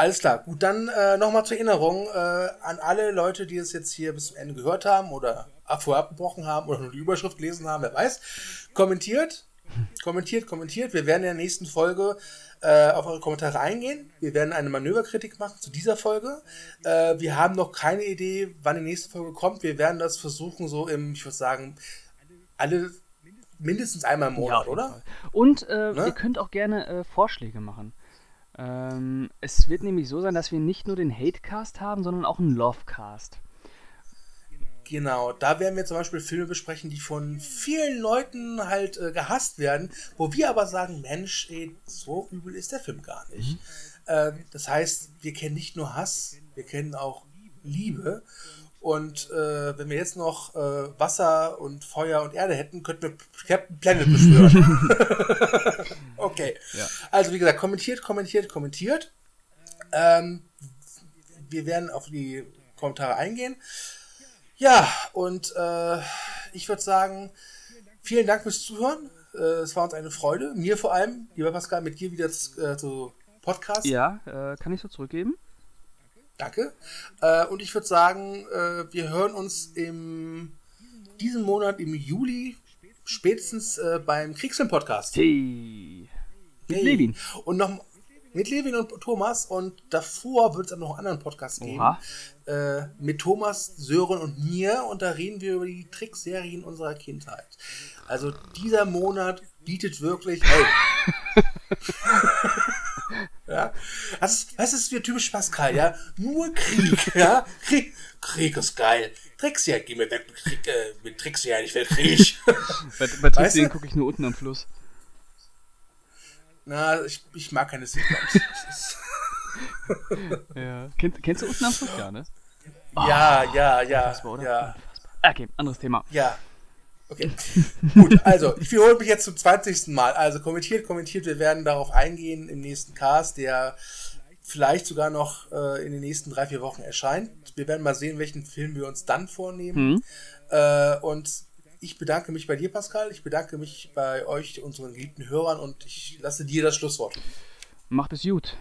Alles klar. Gut, dann äh, nochmal zur Erinnerung äh, an alle Leute, die es jetzt hier bis zum Ende gehört haben oder vorher abgebrochen haben oder nur die Überschrift gelesen haben, wer weiß. Kommentiert, Kommentiert, kommentiert. Wir werden in der nächsten Folge äh, auf eure Kommentare eingehen. Wir werden eine Manöverkritik machen zu dieser Folge. Äh, wir haben noch keine Idee, wann die nächste Folge kommt. Wir werden das versuchen, so im, ich würde sagen, alle mindestens einmal im Monat, ja, oder? Und äh, ne? ihr könnt auch gerne äh, Vorschläge machen. Ähm, es wird nämlich so sein, dass wir nicht nur den Hatecast haben, sondern auch einen Lovecast. Genau, da werden wir zum Beispiel Filme besprechen, die von vielen Leuten halt äh, gehasst werden, wo wir aber sagen, Mensch, ey, so übel ist der Film gar nicht. Mhm. Äh, das heißt, wir kennen nicht nur Hass, wir kennen auch Liebe. Und äh, wenn wir jetzt noch äh, Wasser und Feuer und Erde hätten, könnten wir Captain Planet beschwören. okay. Ja. Also wie gesagt, kommentiert, kommentiert, kommentiert. Ähm, wir werden auf die Kommentare eingehen. Ja, und äh, ich würde sagen, vielen Dank fürs Zuhören. Äh, es war uns eine Freude. Mir vor allem, lieber Pascal, mit dir wieder äh, zu Podcast. Ja, äh, kann ich so zurückgeben. Danke. Äh, und ich würde sagen, äh, wir hören uns im diesem Monat im Juli spätestens beim Kriegsfilm-Podcast. Hey. Mit hey. Levin. Und noch, mit Levin und Thomas und davor wird es dann noch einen anderen Podcast geben. Äh, mit Thomas, Sören und mir und da reden wir über die Trickserien unserer Kindheit. Also dieser Monat bietet wirklich. Hey. ja. Das ist, was ist für typisch Pascal, ja? Nur Krieg, ja? Krieg, Krieg ist geil. Trickserien, geh mir weg mit, Krieg, äh, mit Trickserien, ich will Krieg. bei bei Trickserien gucke ich nur unten am Fluss. Na, ich, ich mag keine Sitcoms. ja. Kennt, kennst du unten am? Ja, ne? Oh, ja, ja, ja. Oder? ja. Okay, anderes Thema. Ja. Okay. Gut, also ich wiederhole mich jetzt zum 20. Mal. Also kommentiert, kommentiert, wir werden darauf eingehen im nächsten Cast, der vielleicht sogar noch äh, in den nächsten drei, vier Wochen erscheint. Wir werden mal sehen, welchen Film wir uns dann vornehmen. Mhm. Äh, und ich bedanke mich bei dir, Pascal. Ich bedanke mich bei euch, unseren geliebten Hörern, und ich lasse dir das Schlusswort. Macht es gut.